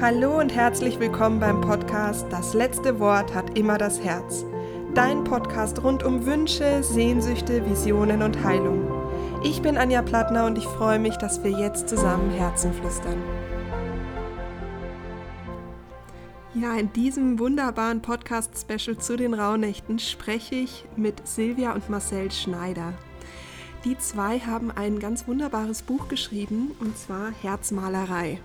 Hallo und herzlich willkommen beim Podcast Das letzte Wort hat immer das Herz. Dein Podcast rund um Wünsche, Sehnsüchte, Visionen und Heilung. Ich bin Anja Plattner und ich freue mich, dass wir jetzt zusammen Herzen flüstern. Ja, in diesem wunderbaren Podcast-Special zu den Rauhnächten spreche ich mit Silvia und Marcel Schneider. Die zwei haben ein ganz wunderbares Buch geschrieben, und zwar Herzmalerei.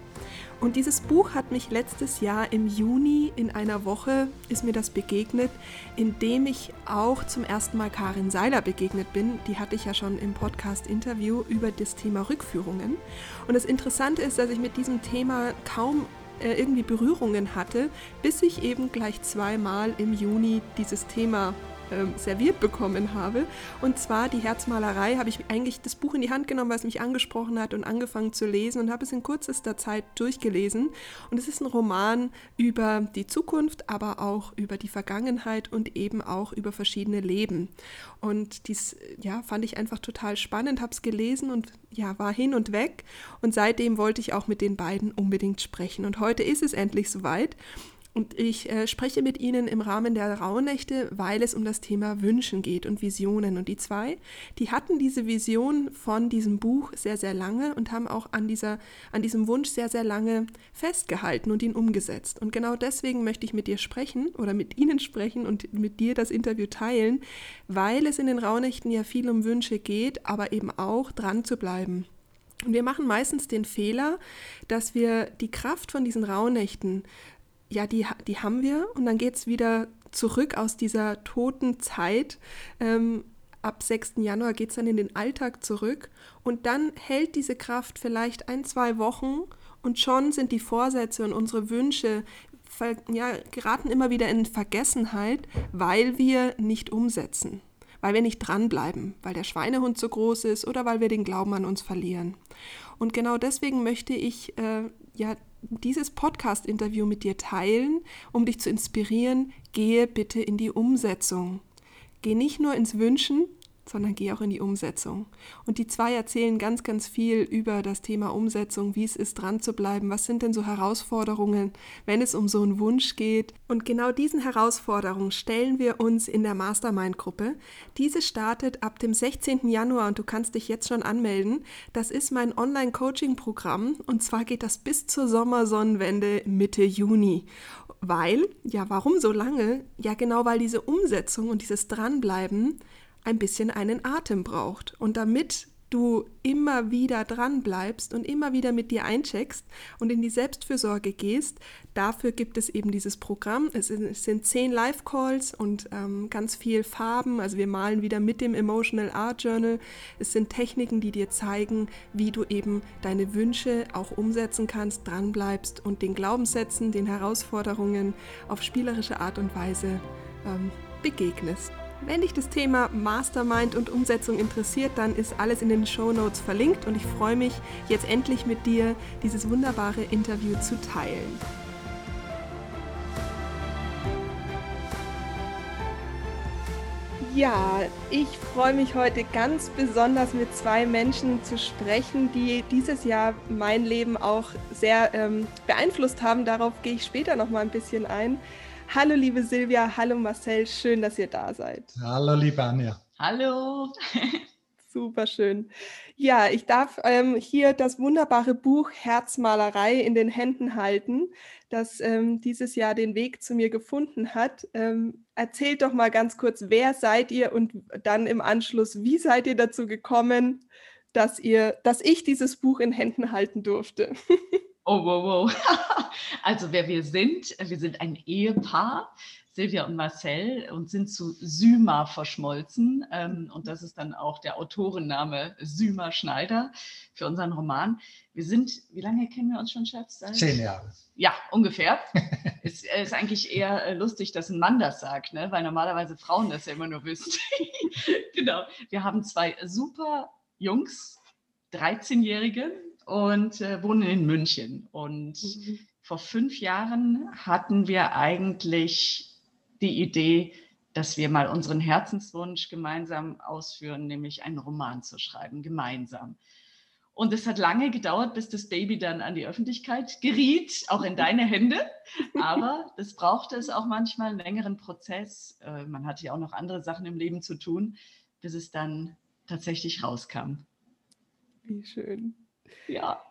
Und dieses Buch hat mich letztes Jahr im Juni in einer Woche, ist mir das begegnet, in dem ich auch zum ersten Mal Karin Seiler begegnet bin. Die hatte ich ja schon im Podcast-Interview über das Thema Rückführungen. Und das Interessante ist, dass ich mit diesem Thema kaum äh, irgendwie Berührungen hatte, bis ich eben gleich zweimal im Juni dieses Thema ähm, serviert bekommen habe. Und zwar die Herzmalerei habe ich eigentlich das Buch in die Hand genommen, es mich angesprochen hat und angefangen zu lesen und habe es in kürzester Zeit durchgelesen. Und es ist ein Roman über die Zukunft, aber auch über die Vergangenheit und eben auch über verschiedene Leben. Und dies ja, fand ich einfach total spannend, habe es gelesen und ja, war hin und weg. Und seitdem wollte ich auch mit den beiden unbedingt sprechen. Und heute ist es endlich soweit. Und ich äh, spreche mit Ihnen im Rahmen der Rauhnächte, weil es um das Thema Wünschen geht und Visionen. Und die zwei, die hatten diese Vision von diesem Buch sehr, sehr lange und haben auch an, dieser, an diesem Wunsch sehr, sehr lange festgehalten und ihn umgesetzt. Und genau deswegen möchte ich mit dir sprechen oder mit Ihnen sprechen und mit dir das Interview teilen, weil es in den Rauhnächten ja viel um Wünsche geht, aber eben auch dran zu bleiben. Und wir machen meistens den Fehler, dass wir die Kraft von diesen Rauhnächten ja, die, die haben wir und dann geht es wieder zurück aus dieser toten Zeit. Ähm, ab 6. Januar geht es dann in den Alltag zurück und dann hält diese Kraft vielleicht ein, zwei Wochen und schon sind die Vorsätze und unsere Wünsche ja, geraten immer wieder in Vergessenheit, weil wir nicht umsetzen, weil wir nicht dranbleiben, weil der Schweinehund zu groß ist oder weil wir den Glauben an uns verlieren. Und genau deswegen möchte ich äh, ja dieses Podcast-Interview mit dir teilen, um dich zu inspirieren. Gehe bitte in die Umsetzung. Geh nicht nur ins Wünschen, sondern geh auch in die Umsetzung. Und die zwei erzählen ganz, ganz viel über das Thema Umsetzung, wie es ist, dran zu bleiben. Was sind denn so Herausforderungen, wenn es um so einen Wunsch geht? Und genau diesen Herausforderungen stellen wir uns in der Mastermind-Gruppe. Diese startet ab dem 16. Januar und du kannst dich jetzt schon anmelden. Das ist mein Online-Coaching-Programm und zwar geht das bis zur Sommersonnenwende Mitte Juni. Weil, ja, warum so lange? Ja, genau weil diese Umsetzung und dieses Dranbleiben ein bisschen einen Atem braucht. Und damit du immer wieder dran bleibst und immer wieder mit dir eincheckst und in die Selbstfürsorge gehst, dafür gibt es eben dieses Programm. Es sind zehn Live-Calls und ähm, ganz viel Farben. Also wir malen wieder mit dem Emotional Art Journal. Es sind Techniken, die dir zeigen, wie du eben deine Wünsche auch umsetzen kannst, dran bleibst und den Glaubenssätzen, den Herausforderungen auf spielerische Art und Weise ähm, begegnest. Wenn dich das Thema Mastermind und Umsetzung interessiert, dann ist alles in den Show Notes verlinkt und ich freue mich, jetzt endlich mit dir dieses wunderbare Interview zu teilen. Ja, ich freue mich heute ganz besonders mit zwei Menschen zu sprechen, die dieses Jahr mein Leben auch sehr ähm, beeinflusst haben. Darauf gehe ich später noch mal ein bisschen ein. Hallo liebe Silvia, hallo Marcel, schön, dass ihr da seid. Hallo liebe Anja. Hallo. Super schön. Ja, ich darf ähm, hier das wunderbare Buch Herzmalerei in den Händen halten, das ähm, dieses Jahr den Weg zu mir gefunden hat. Ähm, erzählt doch mal ganz kurz, wer seid ihr und dann im Anschluss, wie seid ihr dazu gekommen, dass ihr, dass ich dieses Buch in Händen halten durfte? Oh, wow, wow. Also wer wir sind, wir sind ein Ehepaar, Silvia und Marcel, und sind zu Syma verschmolzen. Ähm, und das ist dann auch der Autorenname Syma Schneider für unseren Roman. Wir sind, wie lange kennen wir uns schon, Schatz? Zehn Jahre. Ja, ungefähr. es ist eigentlich eher äh, lustig, dass ein Mann das sagt, ne? weil normalerweise Frauen das ja immer nur wissen. genau. Wir haben zwei super Jungs, 13-Jährige, und äh, wohnen in München. Und mhm. vor fünf Jahren hatten wir eigentlich die Idee, dass wir mal unseren Herzenswunsch gemeinsam ausführen, nämlich einen Roman zu schreiben, gemeinsam. Und es hat lange gedauert, bis das Baby dann an die Öffentlichkeit geriet, auch in deine Hände. Aber das brauchte es auch manchmal einen längeren Prozess. Äh, man hatte ja auch noch andere Sachen im Leben zu tun, bis es dann tatsächlich rauskam. Wie schön. Ja.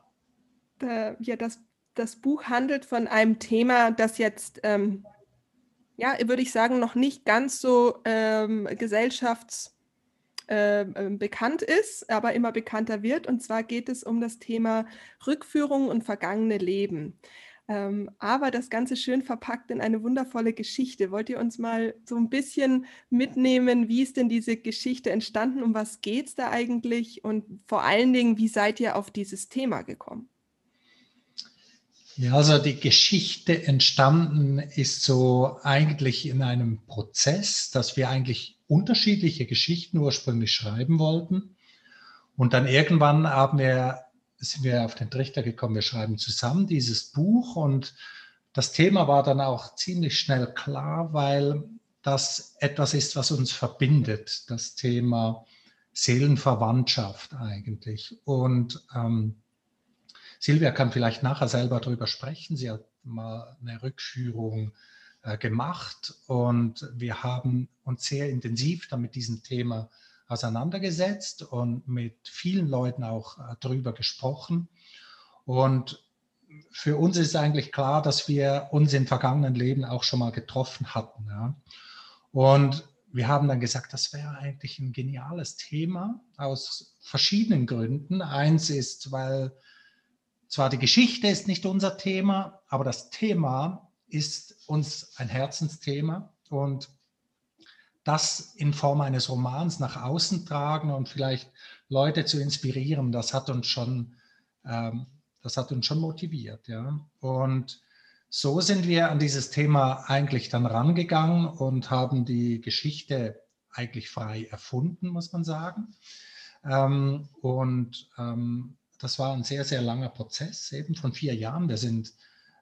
Da, ja, das, das Buch handelt von einem Thema, das jetzt, ähm, ja, würde ich sagen, noch nicht ganz so ähm, gesellschafts- äh, bekannt ist, aber immer bekannter wird. Und zwar geht es um das Thema Rückführung und vergangene Leben. Ähm, aber das Ganze schön verpackt in eine wundervolle Geschichte. Wollt ihr uns mal so ein bisschen mitnehmen, wie ist denn diese Geschichte entstanden? Um was geht es da eigentlich? Und vor allen Dingen, wie seid ihr auf dieses Thema gekommen? Ja, also die Geschichte entstanden ist so eigentlich in einem Prozess, dass wir eigentlich unterschiedliche Geschichten ursprünglich schreiben wollten. Und dann irgendwann haben wir, sind wir auf den Trichter gekommen, wir schreiben zusammen dieses Buch und das Thema war dann auch ziemlich schnell klar, weil das etwas ist, was uns verbindet, das Thema Seelenverwandtschaft eigentlich. Und ähm, Silvia kann vielleicht nachher selber darüber sprechen. Sie hat mal eine Rückführung äh, gemacht und wir haben uns sehr intensiv damit diesem Thema auseinandergesetzt und mit vielen Leuten auch äh, darüber gesprochen. Und für uns ist eigentlich klar, dass wir uns im vergangenen Leben auch schon mal getroffen hatten. Ja. Und wir haben dann gesagt, das wäre eigentlich ein geniales Thema aus verschiedenen Gründen. Eins ist, weil zwar die Geschichte ist nicht unser Thema, aber das Thema ist uns ein Herzensthema und das in Form eines Romans nach außen tragen und vielleicht Leute zu inspirieren, das hat uns schon, ähm, das hat uns schon motiviert, ja. Und so sind wir an dieses Thema eigentlich dann rangegangen und haben die Geschichte eigentlich frei erfunden, muss man sagen. Ähm, und ähm, das war ein sehr, sehr langer Prozess, eben von vier Jahren. Wir sind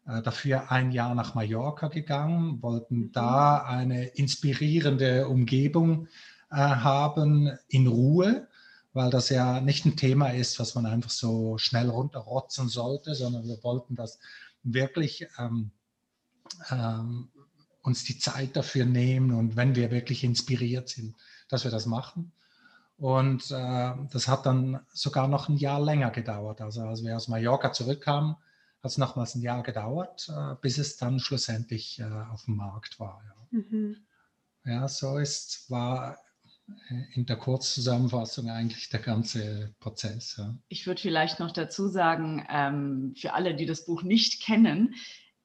dafür ein Jahr nach Mallorca gegangen, wollten mhm. da eine inspirierende Umgebung äh, haben in Ruhe, weil das ja nicht ein Thema ist, was man einfach so schnell runterrotzen sollte, sondern wir wollten das wirklich ähm, ähm, uns die Zeit dafür nehmen und wenn wir wirklich inspiriert sind, dass wir das machen. Und äh, das hat dann sogar noch ein Jahr länger gedauert. Also als wir aus Mallorca zurückkamen, hat es nochmals ein Jahr gedauert, äh, bis es dann schlussendlich äh, auf dem Markt war. Ja, mhm. ja so ist, war äh, in der Kurzzusammenfassung eigentlich der ganze Prozess. Ja. Ich würde vielleicht noch dazu sagen, ähm, für alle, die das Buch nicht kennen,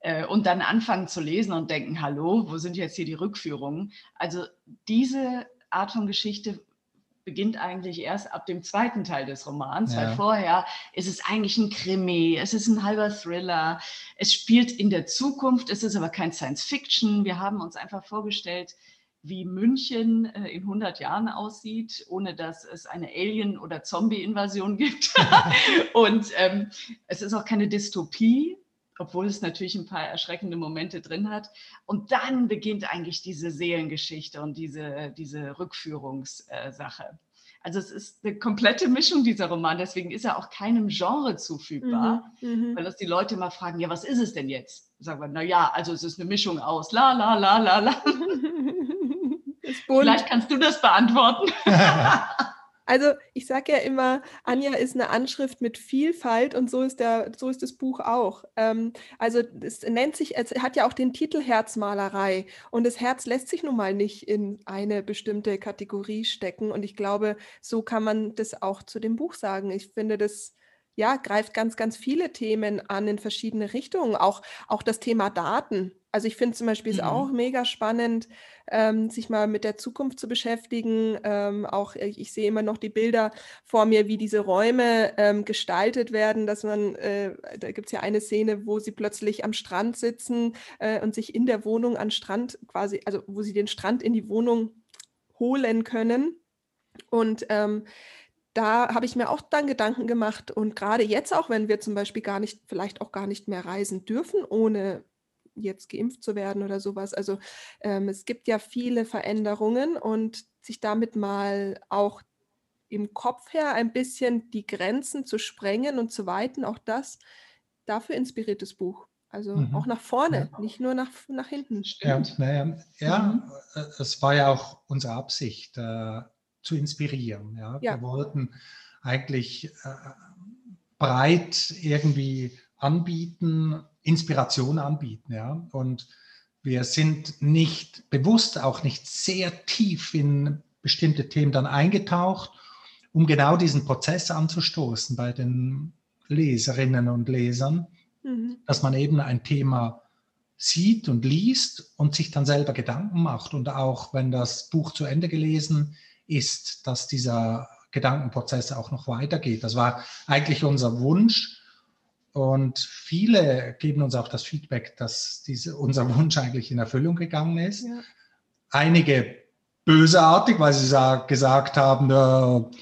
äh, und dann anfangen zu lesen und denken, hallo, wo sind jetzt hier die Rückführungen? Also diese Art von Geschichte beginnt eigentlich erst ab dem zweiten Teil des Romans, ja. weil vorher ist es eigentlich ein Krimi, es ist ein halber Thriller, es spielt in der Zukunft, es ist aber kein Science Fiction. Wir haben uns einfach vorgestellt, wie München äh, in 100 Jahren aussieht, ohne dass es eine Alien- oder Zombie-Invasion gibt. Und ähm, es ist auch keine Dystopie, obwohl es natürlich ein paar erschreckende Momente drin hat. Und dann beginnt eigentlich diese Seelengeschichte und diese, diese Rückführungssache. Also es ist eine komplette Mischung dieser Roman, deswegen ist er auch keinem Genre zufügbar, mhm, mhm. weil das die Leute immer fragen, ja, was ist es denn jetzt? Sagen wir, naja, also es ist eine Mischung aus la la la la la. Vielleicht kannst du das beantworten. Also ich sage ja immer, Anja ist eine Anschrift mit Vielfalt und so ist, der, so ist das Buch auch. Ähm, also es nennt sich, es hat ja auch den Titel Herzmalerei und das Herz lässt sich nun mal nicht in eine bestimmte Kategorie stecken und ich glaube, so kann man das auch zu dem Buch sagen. Ich finde, das ja, greift ganz, ganz viele Themen an in verschiedene Richtungen. Auch, auch das Thema Daten. Also ich finde zum Beispiel es auch mhm. mega spannend, ähm, sich mal mit der Zukunft zu beschäftigen. Ähm, auch ich, äh, ich sehe immer noch die Bilder vor mir, wie diese Räume ähm, gestaltet werden, dass man, äh, da gibt es ja eine Szene, wo sie plötzlich am Strand sitzen äh, und sich in der Wohnung an Strand quasi, also wo sie den Strand in die Wohnung holen können. Und ähm, da habe ich mir auch dann Gedanken gemacht und gerade jetzt auch, wenn wir zum Beispiel gar nicht, vielleicht auch gar nicht mehr reisen dürfen, ohne jetzt geimpft zu werden oder sowas. Also ähm, es gibt ja viele Veränderungen und sich damit mal auch im Kopf her ein bisschen die Grenzen zu sprengen und zu weiten, auch das, dafür inspiriert das Buch. Also mhm. auch nach vorne, ja. nicht nur nach, nach hinten. Stimmt. Ja, naja, ja mhm. Äh, es war ja auch unsere Absicht, äh, zu inspirieren. Ja? ja? Wir wollten eigentlich äh, breit irgendwie anbieten, Inspiration anbieten. Ja? Und wir sind nicht bewusst, auch nicht sehr tief in bestimmte Themen dann eingetaucht, um genau diesen Prozess anzustoßen bei den Leserinnen und Lesern, mhm. dass man eben ein Thema sieht und liest und sich dann selber Gedanken macht. Und auch wenn das Buch zu Ende gelesen ist, dass dieser Gedankenprozess auch noch weitergeht. Das war eigentlich unser Wunsch. Und viele geben uns auch das Feedback, dass diese, unser Wunsch eigentlich in Erfüllung gegangen ist. Ja. Einige bösartig, weil sie sag, gesagt haben, äh,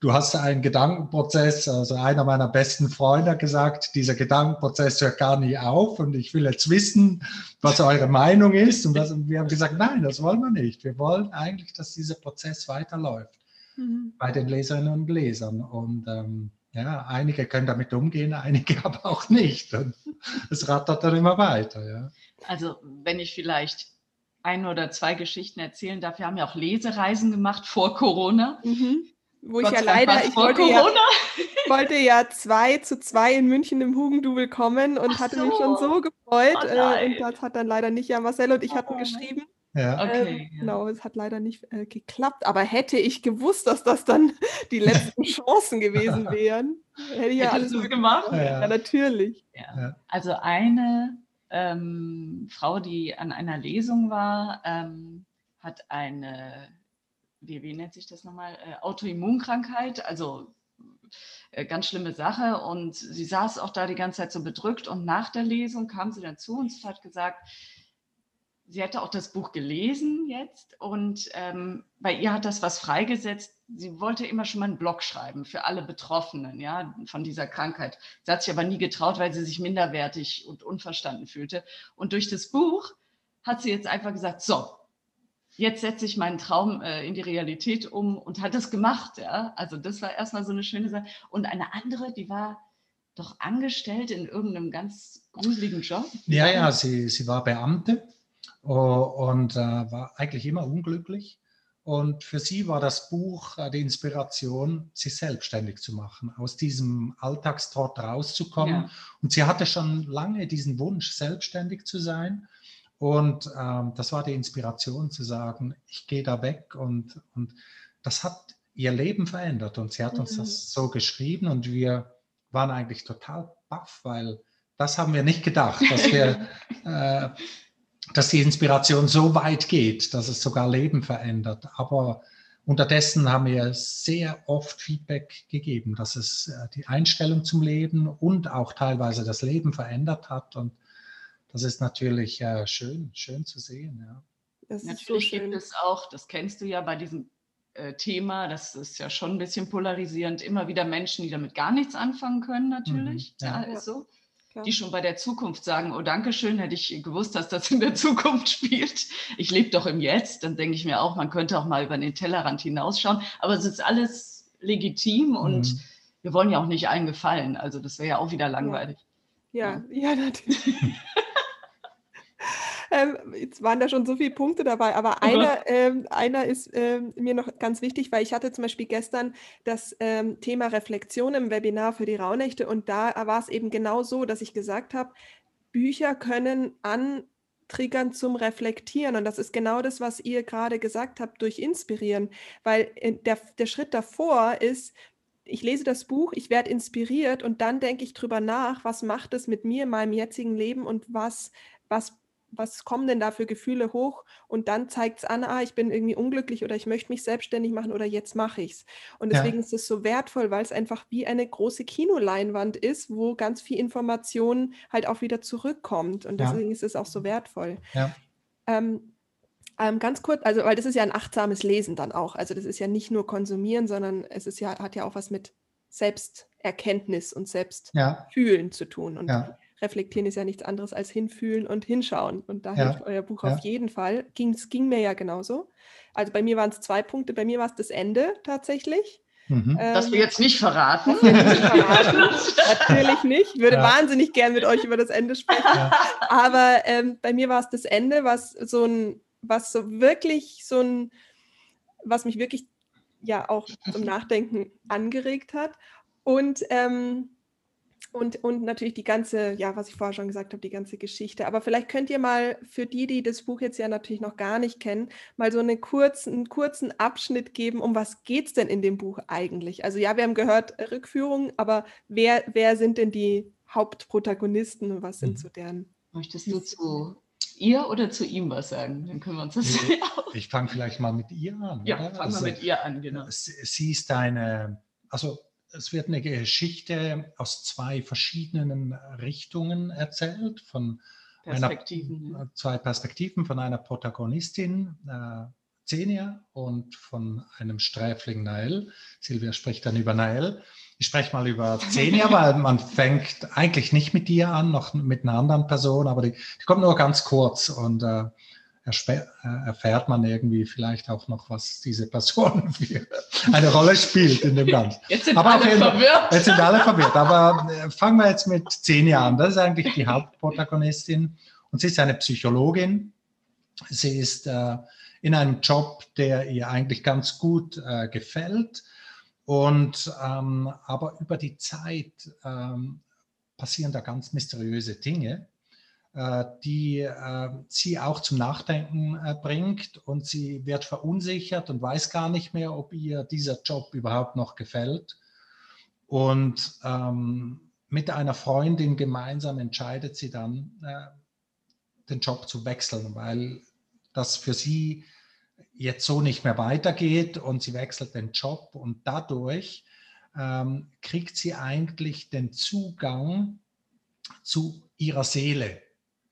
du hast einen Gedankenprozess, also einer meiner besten Freunde hat gesagt, dieser Gedankenprozess hört gar nie auf und ich will jetzt wissen, was eure Meinung ist. Und, was, und wir haben gesagt, nein, das wollen wir nicht. Wir wollen eigentlich, dass dieser Prozess weiterläuft mhm. bei den Leserinnen und Lesern. Und ähm, ja, einige können damit umgehen, einige aber auch nicht. Und es rattert dann immer weiter. Ja. Also wenn ich vielleicht ein oder zwei Geschichten erzählen darf, wir haben ja auch Lesereisen gemacht vor Corona. Mhm wo Gott ich ja leider, ich wollte ja, wollte ja zwei zu zwei in München im Hugendubel kommen und Ach hatte so. mich schon so gefreut. Oh äh, und das hat dann leider nicht, ja, Marcel und ich oh. hatten geschrieben. Ja. Okay, ähm, Genau, es hat leider nicht äh, geklappt. Aber hätte ich gewusst, dass das dann die letzten Chancen gewesen wären, hätte ich ja alles so gemacht. Ja, ja natürlich. Ja. Also eine ähm, Frau, die an einer Lesung war, ähm, hat eine wie, wie nennt sich das nochmal, äh, Autoimmunkrankheit, also äh, ganz schlimme Sache. Und sie saß auch da die ganze Zeit so bedrückt. Und nach der Lesung kam sie dann zu uns und hat gesagt, sie hätte auch das Buch gelesen jetzt und ähm, bei ihr hat das was freigesetzt. Sie wollte immer schon mal einen Blog schreiben für alle Betroffenen, ja, von dieser Krankheit. Sie hat sich aber nie getraut, weil sie sich minderwertig und unverstanden fühlte. Und durch das Buch hat sie jetzt einfach gesagt, so, jetzt setze ich meinen Traum äh, in die Realität um und hat das gemacht. Ja? Also das war erstmal so eine schöne Sache. Und eine andere, die war doch angestellt in irgendeinem ganz gruseligen Job. Ja, ja, sie, sie war Beamte und äh, war eigentlich immer unglücklich. Und für sie war das Buch äh, die Inspiration, sich selbstständig zu machen, aus diesem Alltagstrott rauszukommen. Ja. Und sie hatte schon lange diesen Wunsch, selbstständig zu sein. Und ähm, das war die Inspiration zu sagen, ich gehe da weg und, und das hat ihr Leben verändert. Und sie hat uns mhm. das so geschrieben und wir waren eigentlich total baff, weil das haben wir nicht gedacht, dass wir, äh, dass die Inspiration so weit geht, dass es sogar Leben verändert. Aber unterdessen haben wir sehr oft Feedback gegeben, dass es äh, die Einstellung zum Leben und auch teilweise das Leben verändert hat. Und das ist natürlich äh, schön, schön zu sehen. Ja. Das natürlich so gibt es auch, das kennst du ja bei diesem äh, Thema, das ist ja schon ein bisschen polarisierend, immer wieder Menschen, die damit gar nichts anfangen können, natürlich. Mhm, ja. ja, ist so. Die schon bei der Zukunft sagen, oh danke schön, hätte ich gewusst, dass das in der Zukunft spielt. Ich lebe doch im Jetzt. Dann denke ich mir auch, man könnte auch mal über den Tellerrand hinausschauen. Aber es ist alles legitim und mhm. wir wollen ja auch nicht allen gefallen. Also das wäre ja auch wieder langweilig. Ja, ja, ja natürlich. Ähm, jetzt waren da schon so viele Punkte dabei, aber oh einer, ähm, einer ist ähm, mir noch ganz wichtig, weil ich hatte zum Beispiel gestern das ähm, Thema Reflexion im Webinar für die Rauhnächte und da war es eben genau so, dass ich gesagt habe, Bücher können antriggern zum Reflektieren. Und das ist genau das, was ihr gerade gesagt habt, durch Inspirieren. Weil äh, der, der Schritt davor ist, ich lese das Buch, ich werde inspiriert und dann denke ich drüber nach, was macht es mit mir, meinem jetzigen Leben und was, was was kommen denn da für Gefühle hoch? Und dann zeigt es an, ah, ich bin irgendwie unglücklich oder ich möchte mich selbstständig machen oder jetzt mache ich es. Und deswegen ja. ist es so wertvoll, weil es einfach wie eine große Kinoleinwand ist, wo ganz viel Information halt auch wieder zurückkommt. Und deswegen ja. ist es auch so wertvoll. Ja. Ähm, ähm, ganz kurz, also weil das ist ja ein achtsames Lesen dann auch. Also das ist ja nicht nur konsumieren, sondern es ist ja, hat ja auch was mit Selbsterkenntnis und Selbstfühlen zu tun. Und reflektieren ist ja nichts anderes als hinfühlen und hinschauen. Und da ja. hilft euer Buch ja. auf jeden Fall. Ging, es ging mir ja genauso. Also bei mir waren es zwei Punkte. Bei mir war es das Ende tatsächlich. Mhm. Ähm, das wir jetzt nicht verraten. Nicht verraten. Natürlich nicht. Ich würde ja. wahnsinnig gern mit euch über das Ende sprechen. Ja. Aber ähm, bei mir war es das Ende, was so ein, was so wirklich so ein, was mich wirklich ja auch zum Nachdenken angeregt hat. Und ähm, und, und natürlich die ganze, ja, was ich vorher schon gesagt habe, die ganze Geschichte. Aber vielleicht könnt ihr mal für die, die das Buch jetzt ja natürlich noch gar nicht kennen, mal so eine kurzen, einen kurzen Abschnitt geben, um was geht es denn in dem Buch eigentlich? Also ja, wir haben gehört Rückführung, aber wer, wer sind denn die Hauptprotagonisten und was sind mhm. so deren? Möchtest du zu ihr oder zu ihm was sagen? Dann können wir uns das Ich, ich fange vielleicht mal mit ihr an. Ja, fangen also, wir mit ihr an, genau. Sie ist eine, also es wird eine Geschichte aus zwei verschiedenen Richtungen erzählt, von Perspektiven. Einer, zwei Perspektiven von einer Protagonistin, äh, Zenia, und von einem Sträfling Nael. Silvia spricht dann über Nael. Ich spreche mal über Zenia, weil man fängt eigentlich nicht mit dir an, noch mit einer anderen Person, aber die, die kommt nur ganz kurz und äh, äh, erfährt man irgendwie vielleicht auch noch, was diese Person für eine Rolle spielt in dem Ganzen. Jetzt sind Aber alle verwirrt. Jetzt sind alle verwirrt. Aber äh, fangen wir jetzt mit zehn Jahren. Das ist eigentlich die Hauptprotagonistin. Und sie ist eine Psychologin. Sie ist äh, in einem Job, der ihr eigentlich ganz gut äh, gefällt. Und ähm, aber über die Zeit ähm, passieren da ganz mysteriöse Dinge. Äh, die äh, sie auch zum Nachdenken äh, bringt und sie wird verunsichert und weiß gar nicht mehr, ob ihr dieser Job überhaupt noch gefällt. Und ähm, mit einer Freundin gemeinsam entscheidet sie dann, äh, den Job zu wechseln, weil das für sie jetzt so nicht mehr weitergeht und sie wechselt den Job und dadurch ähm, kriegt sie eigentlich den Zugang zu ihrer Seele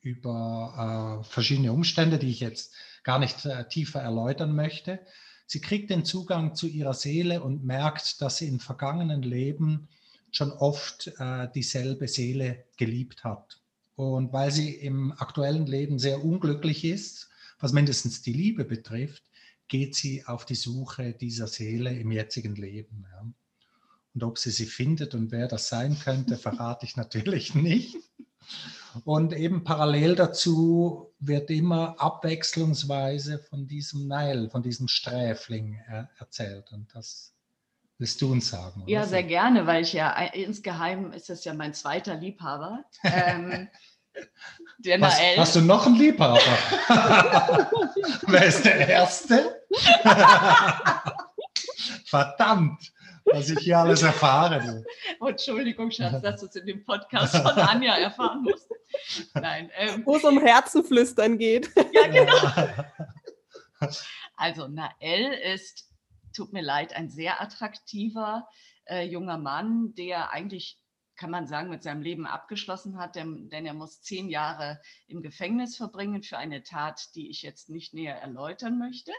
über äh, verschiedene Umstände, die ich jetzt gar nicht äh, tiefer erläutern möchte. Sie kriegt den Zugang zu ihrer Seele und merkt, dass sie in vergangenen Leben schon oft äh, dieselbe Seele geliebt hat. Und weil sie im aktuellen Leben sehr unglücklich ist, was mindestens die Liebe betrifft, geht sie auf die Suche dieser Seele im jetzigen Leben. Ja. Und ob sie sie findet und wer das sein könnte, verrate ich natürlich nicht. Und eben parallel dazu wird immer abwechslungsweise von diesem Nile, von diesem Sträfling er erzählt. Und das willst du uns sagen? Oder? Ja, sehr gerne, weil ich ja insgeheim ist das ja mein zweiter Liebhaber. Ähm, der Was, Nael. Hast du noch einen Liebhaber? Wer ist der Erste? Verdammt! Was ich hier alles erfahre. Oh, Entschuldigung, Schatz, dass du es in dem Podcast von Anja erfahren musst. Nein. Ähm, Wo es um Herzenflüstern geht. Ja, genau. Also, Nael ist, tut mir leid, ein sehr attraktiver äh, junger Mann, der eigentlich kann man sagen, mit seinem Leben abgeschlossen hat, denn, denn, er muss zehn Jahre im Gefängnis verbringen für eine Tat, die ich jetzt nicht näher erläutern möchte.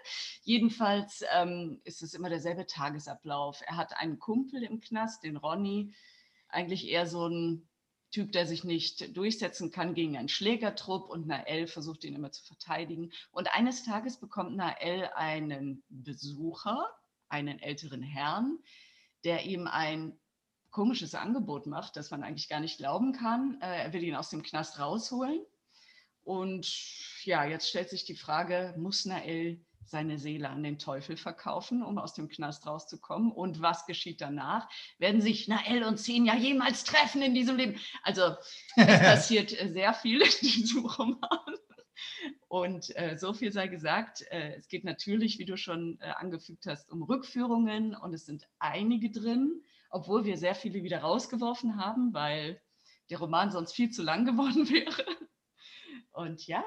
Jedenfalls ähm, ist es immer derselbe Tagesablauf. Er hat einen Kumpel im Knast, den Ronny, eigentlich eher so ein Typ, der sich nicht durchsetzen kann gegen einen Schlägertrupp und Nael versucht ihn immer zu verteidigen. Und eines Tages bekommt Nael einen Besucher, einen älteren Herrn, der ihm ein komisches Angebot macht, das man eigentlich gar nicht glauben kann. Äh, er will ihn aus dem Knast rausholen. Und ja, jetzt stellt sich die Frage, muss Nael seine Seele an den Teufel verkaufen, um aus dem Knast rauszukommen? Und was geschieht danach? Werden sich Nael und Senja jemals treffen in diesem Leben? Also es passiert sehr viel in diesem Roman. Und äh, so viel sei gesagt, äh, es geht natürlich, wie du schon äh, angefügt hast, um Rückführungen und es sind einige drin obwohl wir sehr viele wieder rausgeworfen haben, weil der Roman sonst viel zu lang geworden wäre. Und ja,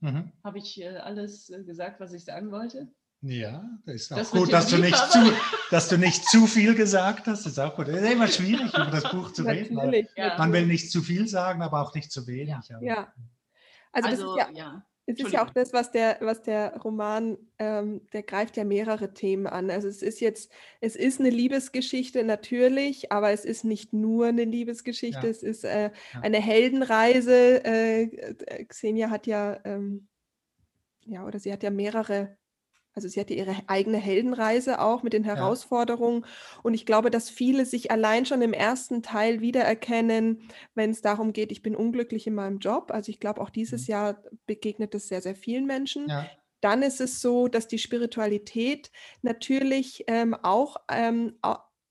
mhm. habe ich äh, alles äh, gesagt, was ich sagen wollte? Ja, das ist auch das gut, dass du, nicht zu, dass du nicht zu viel gesagt hast. Das ist auch gut. Es ist immer schwierig, über das Buch zu reden. Ja. Man will nicht zu viel sagen, aber auch nicht zu wenig. Ja, ja. Also, also ja, ja, es ist ja auch das, was der, was der Roman, ähm, der greift ja mehrere Themen an. Also es ist jetzt, es ist eine Liebesgeschichte natürlich, aber es ist nicht nur eine Liebesgeschichte, ja. es ist äh, ja. eine Heldenreise. Äh, Xenia hat ja, ähm, ja, oder sie hat ja mehrere also sie hatte ihre eigene Heldenreise auch mit den Herausforderungen. Ja. Und ich glaube, dass viele sich allein schon im ersten Teil wiedererkennen, wenn es darum geht, ich bin unglücklich in meinem Job. Also ich glaube, auch dieses mhm. Jahr begegnet es sehr, sehr vielen Menschen. Ja. Dann ist es so, dass die Spiritualität natürlich ähm, auch ähm,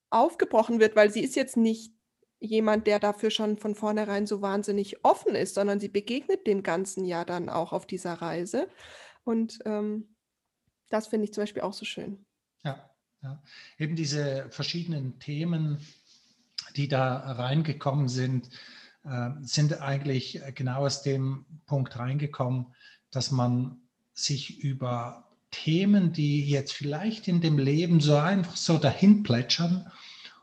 aufgebrochen wird, weil sie ist jetzt nicht jemand, der dafür schon von vornherein so wahnsinnig offen ist, sondern sie begegnet dem ganzen Jahr dann auch auf dieser Reise. Und ähm, das finde ich zum Beispiel auch so schön. Ja, ja, eben diese verschiedenen Themen, die da reingekommen sind, äh, sind eigentlich genau aus dem Punkt reingekommen, dass man sich über Themen, die jetzt vielleicht in dem Leben so einfach so dahin plätschern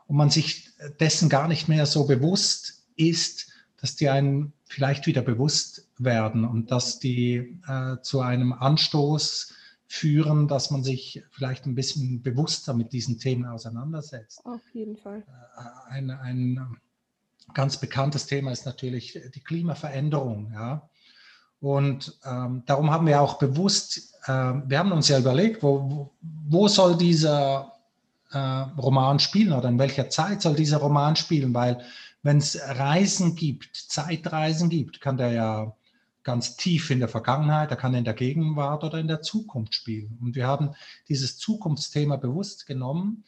und man sich dessen gar nicht mehr so bewusst ist, dass die einen vielleicht wieder bewusst werden und dass die äh, zu einem Anstoß führen, dass man sich vielleicht ein bisschen bewusster mit diesen Themen auseinandersetzt. Auf jeden Fall. Äh, ein, ein ganz bekanntes Thema ist natürlich die Klimaveränderung. Ja? Und ähm, darum haben wir auch bewusst, äh, wir haben uns ja überlegt, wo, wo soll dieser äh, Roman spielen oder in welcher Zeit soll dieser Roman spielen, weil wenn es Reisen gibt, Zeitreisen gibt, kann der ja ganz tief in der Vergangenheit, er kann in der Gegenwart oder in der Zukunft spielen. Und wir haben dieses Zukunftsthema bewusst genommen,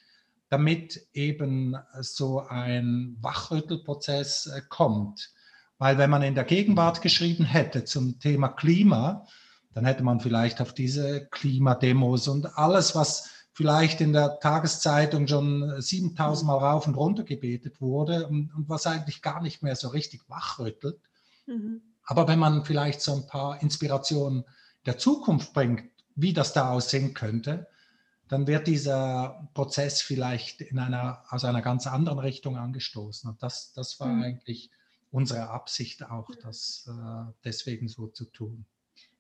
damit eben so ein Wachrüttelprozess äh, kommt. Weil wenn man in der Gegenwart geschrieben hätte zum Thema Klima, dann hätte man vielleicht auf diese Klimademos und alles, was vielleicht in der Tageszeitung schon 7000 Mal rauf und runter gebetet wurde und, und was eigentlich gar nicht mehr so richtig wachrüttelt, mhm. Aber wenn man vielleicht so ein paar Inspirationen der Zukunft bringt, wie das da aussehen könnte, dann wird dieser Prozess vielleicht in einer, aus einer ganz anderen Richtung angestoßen. Und das, das war mhm. eigentlich unsere Absicht auch, das äh, deswegen so zu tun.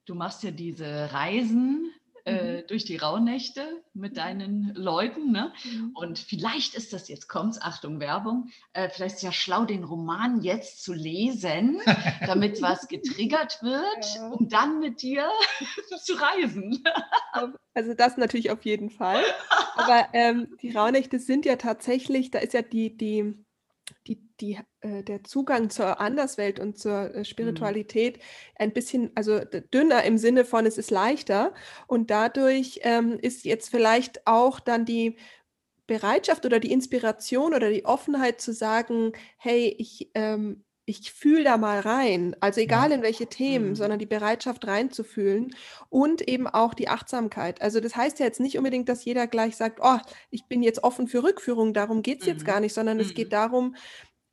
Du machst ja diese Reisen äh, mhm. durch die Rauhnächte mit deinen Leuten. Ne? Mhm. Und vielleicht ist das, jetzt kommt's, Achtung, Werbung, äh, vielleicht ist ja schlau, den Roman jetzt zu lesen, damit was getriggert wird, ja. um dann mit dir zu reisen. also das natürlich auf jeden Fall. Aber ähm, die Rauhnächte sind ja tatsächlich, da ist ja die, die die, die, äh, der Zugang zur Anderswelt und zur äh, mhm. Spiritualität mhm. ein bisschen, also dünner im Sinne von, es ist leichter. Und dadurch ähm, ist jetzt vielleicht auch dann die Bereitschaft oder die Inspiration oder die Offenheit zu sagen, hey, ich ähm, ich fühle da mal rein. Also egal in welche Themen, mhm. sondern die Bereitschaft reinzufühlen und eben auch die Achtsamkeit. Also das heißt ja jetzt nicht unbedingt, dass jeder gleich sagt, oh, ich bin jetzt offen für Rückführung, darum geht es mhm. jetzt gar nicht, sondern mhm. es geht mhm. darum,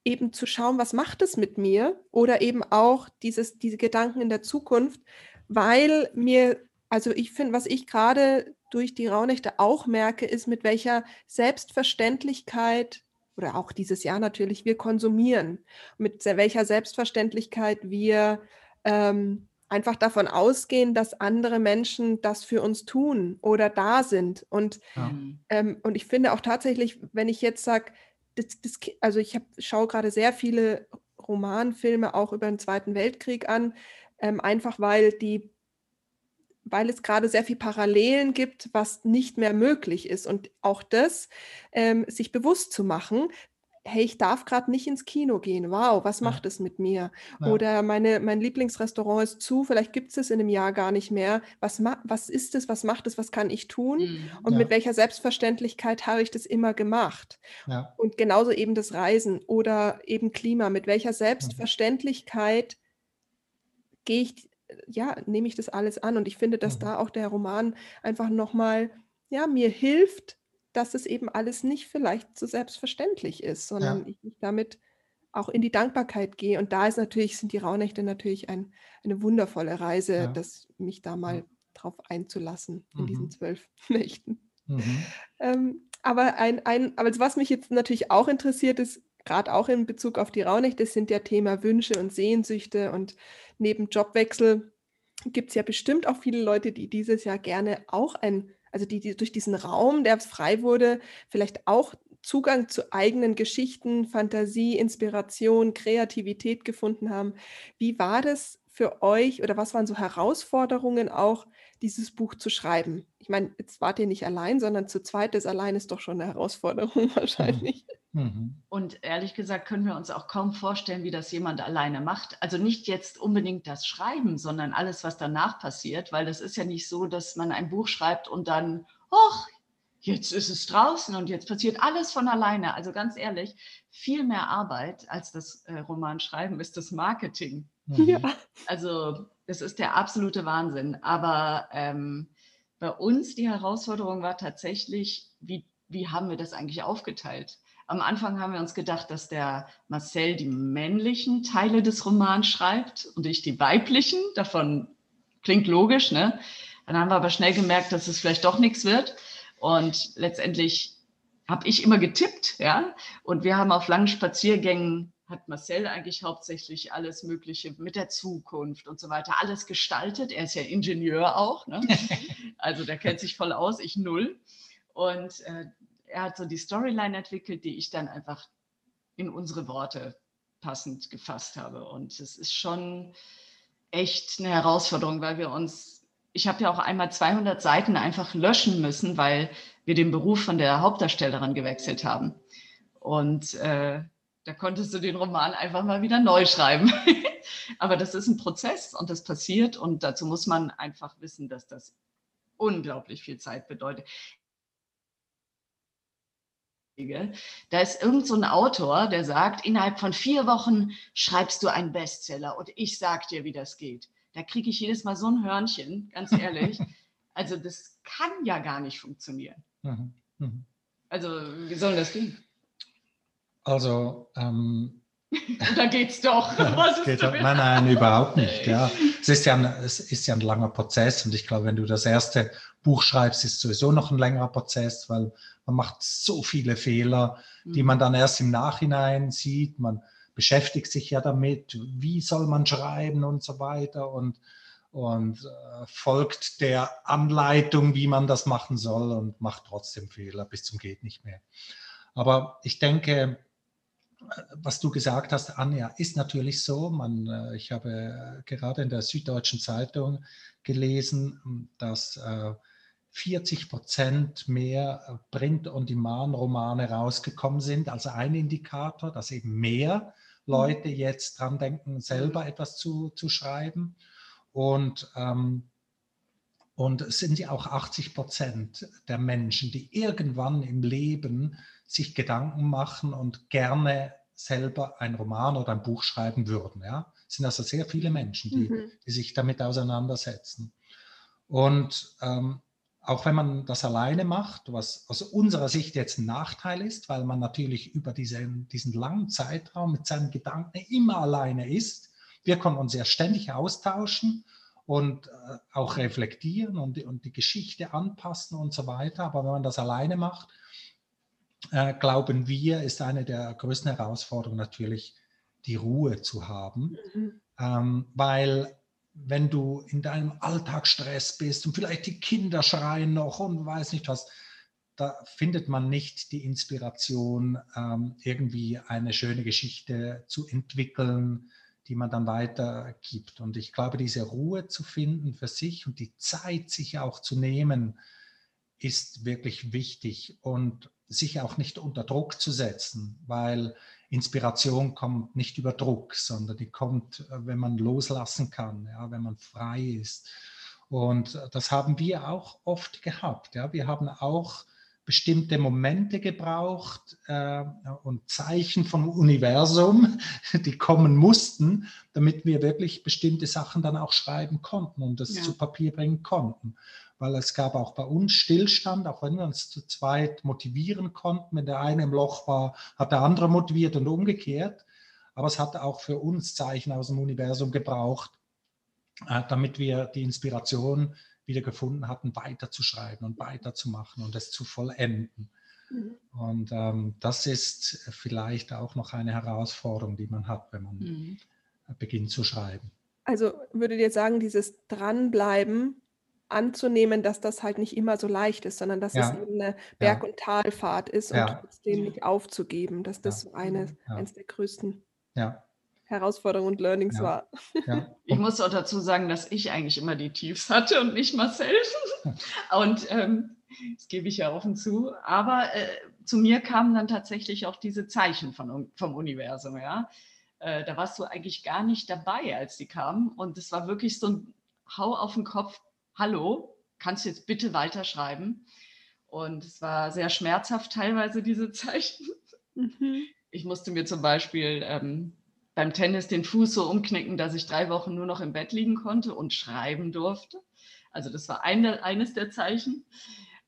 eben zu schauen, was macht es mit mir oder eben auch dieses, diese Gedanken in der Zukunft, weil mir, also ich finde, was ich gerade durch die Rauhnächte auch merke, ist, mit welcher Selbstverständlichkeit oder auch dieses Jahr natürlich, wir konsumieren, mit welcher Selbstverständlichkeit wir ähm, einfach davon ausgehen, dass andere Menschen das für uns tun oder da sind. Und, ja. ähm, und ich finde auch tatsächlich, wenn ich jetzt sage, also ich hab, schaue gerade sehr viele Romanfilme auch über den Zweiten Weltkrieg an, ähm, einfach weil die weil es gerade sehr viel Parallelen gibt, was nicht mehr möglich ist. Und auch das, ähm, sich bewusst zu machen, hey, ich darf gerade nicht ins Kino gehen. Wow, was macht es mit mir? Ja. Oder meine, mein Lieblingsrestaurant ist zu, vielleicht gibt es es in einem Jahr gar nicht mehr. Was, was ist es, was macht es, was kann ich tun? Mhm. Und ja. mit welcher Selbstverständlichkeit habe ich das immer gemacht? Ja. Und genauso eben das Reisen oder eben Klima. Mit welcher mhm. Selbstverständlichkeit gehe ich ja, nehme ich das alles an. Und ich finde, dass mhm. da auch der Roman einfach nochmal, ja, mir hilft, dass es eben alles nicht vielleicht so selbstverständlich ist, sondern ja. ich mich damit auch in die Dankbarkeit gehe. Und da ist natürlich, sind die Rauhnächte natürlich ein, eine wundervolle Reise, ja. das, mich da mal drauf einzulassen in mhm. diesen zwölf Nächten. Mhm. Ähm, aber ein, ein, aber was mich jetzt natürlich auch interessiert, ist, gerade auch in Bezug auf die Rauhnächte, sind ja Thema Wünsche und Sehnsüchte und neben Jobwechsel gibt es ja bestimmt auch viele Leute, die dieses Jahr gerne auch ein, also die, die durch diesen Raum, der frei wurde, vielleicht auch Zugang zu eigenen Geschichten, Fantasie, Inspiration, Kreativität gefunden haben. Wie war das für euch oder was waren so Herausforderungen auch, dieses Buch zu schreiben? Ich meine, jetzt wart ihr nicht allein, sondern zu zweit, das allein ist doch schon eine Herausforderung wahrscheinlich. Mhm. Und ehrlich gesagt können wir uns auch kaum vorstellen, wie das jemand alleine macht. Also nicht jetzt unbedingt das Schreiben, sondern alles, was danach passiert, weil das ist ja nicht so, dass man ein Buch schreibt und dann, ach, jetzt ist es draußen und jetzt passiert alles von alleine. Also ganz ehrlich, viel mehr Arbeit als das äh, Romanschreiben ist das Marketing. Mhm. Ja. Also das ist der absolute Wahnsinn. Aber ähm, bei uns die Herausforderung war tatsächlich, wie, wie haben wir das eigentlich aufgeteilt? Am Anfang haben wir uns gedacht, dass der Marcel die männlichen Teile des Romans schreibt und ich die weiblichen. Davon klingt logisch, ne? Dann haben wir aber schnell gemerkt, dass es vielleicht doch nichts wird. Und letztendlich habe ich immer getippt, ja. Und wir haben auf langen Spaziergängen hat Marcel eigentlich hauptsächlich alles Mögliche mit der Zukunft und so weiter, alles gestaltet. Er ist ja Ingenieur auch, ne? also der kennt sich voll aus, ich null. Und äh, er hat so die Storyline entwickelt, die ich dann einfach in unsere Worte passend gefasst habe. Und es ist schon echt eine Herausforderung, weil wir uns, ich habe ja auch einmal 200 Seiten einfach löschen müssen, weil wir den Beruf von der Hauptdarstellerin gewechselt haben. Und äh, da konntest du den Roman einfach mal wieder neu schreiben. Aber das ist ein Prozess und das passiert und dazu muss man einfach wissen, dass das unglaublich viel Zeit bedeutet. Da ist irgend so ein Autor, der sagt, innerhalb von vier Wochen schreibst du einen Bestseller und ich sag dir, wie das geht. Da kriege ich jedes Mal so ein Hörnchen, ganz ehrlich. Also das kann ja gar nicht funktionieren. Mhm. Mhm. Also wie soll das gehen? Also ähm, da geht's doch. Was geht doch, nein, nein, überhaupt nicht. Ja. Es, ist ja ein, es ist ja ein langer Prozess und ich glaube, wenn du das erste Buch schreibst, ist sowieso noch ein längerer Prozess, weil man macht so viele Fehler, die man dann erst im Nachhinein sieht. Man beschäftigt sich ja damit, wie soll man schreiben und so weiter und, und äh, folgt der Anleitung, wie man das machen soll und macht trotzdem Fehler bis zum geht nicht mehr. Aber ich denke, was du gesagt hast, Anja, ist natürlich so. Man, äh, ich habe gerade in der Süddeutschen Zeitung gelesen, dass 40 äh, Prozent mehr Print-on-Demand-Romane rausgekommen sind. Also ein Indikator, dass eben mehr Leute jetzt dran denken, selber etwas zu, zu schreiben. Und, ähm, und es sind ja auch 80 Prozent der Menschen, die irgendwann im Leben sich Gedanken machen und gerne selber ein Roman oder ein Buch schreiben würden. Ja? Es sind also sehr viele Menschen, die, mhm. die sich damit auseinandersetzen. Und ähm, auch wenn man das alleine macht, was aus unserer Sicht jetzt ein Nachteil ist, weil man natürlich über diesen, diesen langen Zeitraum mit seinen Gedanken immer alleine ist. Wir können uns ja ständig austauschen und äh, auch reflektieren und, und die Geschichte anpassen und so weiter. Aber wenn man das alleine macht, äh, glauben wir, ist eine der größten Herausforderungen natürlich, die Ruhe zu haben. Mhm. Ähm, weil wenn du in deinem Alltagsstress bist und vielleicht die Kinder schreien noch und weiß nicht was, da findet man nicht die Inspiration, ähm, irgendwie eine schöne Geschichte zu entwickeln, die man dann weitergibt. Und ich glaube, diese Ruhe zu finden für sich und die Zeit sich auch zu nehmen, ist wirklich wichtig. Und sich auch nicht unter Druck zu setzen, weil Inspiration kommt nicht über Druck, sondern die kommt, äh, wenn man loslassen kann, ja, wenn man frei ist. Und äh, das haben wir auch oft gehabt. Ja. Wir haben auch bestimmte Momente gebraucht äh, und Zeichen vom Universum, die kommen mussten, damit wir wirklich bestimmte Sachen dann auch schreiben konnten und das ja. zu Papier bringen konnten weil es gab auch bei uns Stillstand, auch wenn wir uns zu zweit motivieren konnten. Wenn der eine im Loch war, hat der andere motiviert und umgekehrt. Aber es hat auch für uns Zeichen aus dem Universum gebraucht, äh, damit wir die Inspiration wieder gefunden hatten, weiterzuschreiben und weiterzumachen und es zu vollenden. Mhm. Und ähm, das ist vielleicht auch noch eine Herausforderung, die man hat, wenn man mhm. beginnt zu schreiben. Also würdet ihr sagen, dieses Dranbleiben anzunehmen, dass das halt nicht immer so leicht ist, sondern dass es Ja, eben eine Berg- und Talfahrt ist und ja, trotzdem Ja. nicht aufzugeben, dass das ja, so eine, ja, eines der größten ja, Herausforderungen und Learnings ja, war. ja. Ich Und muss auch dazu sagen, dass ich eigentlich immer die Tiefs hatte und nicht Marcel. Und ähm, das gebe ich ja offen zu. Aber äh, zu mir kamen dann tatsächlich auch diese Zeichen von, vom Universum. Ja? Äh, da warst du eigentlich gar nicht dabei, als die kamen. Und es war wirklich so ein Hau auf den Kopf. Hallo, kannst du jetzt bitte weiterschreiben? Und es war sehr schmerzhaft teilweise, diese Zeichen. Mhm. Ich musste mir zum Beispiel ähm, beim Tennis den Fuß so umknicken, dass ich drei Wochen nur noch im Bett liegen konnte und schreiben durfte. Also das war eine, eines der Zeichen.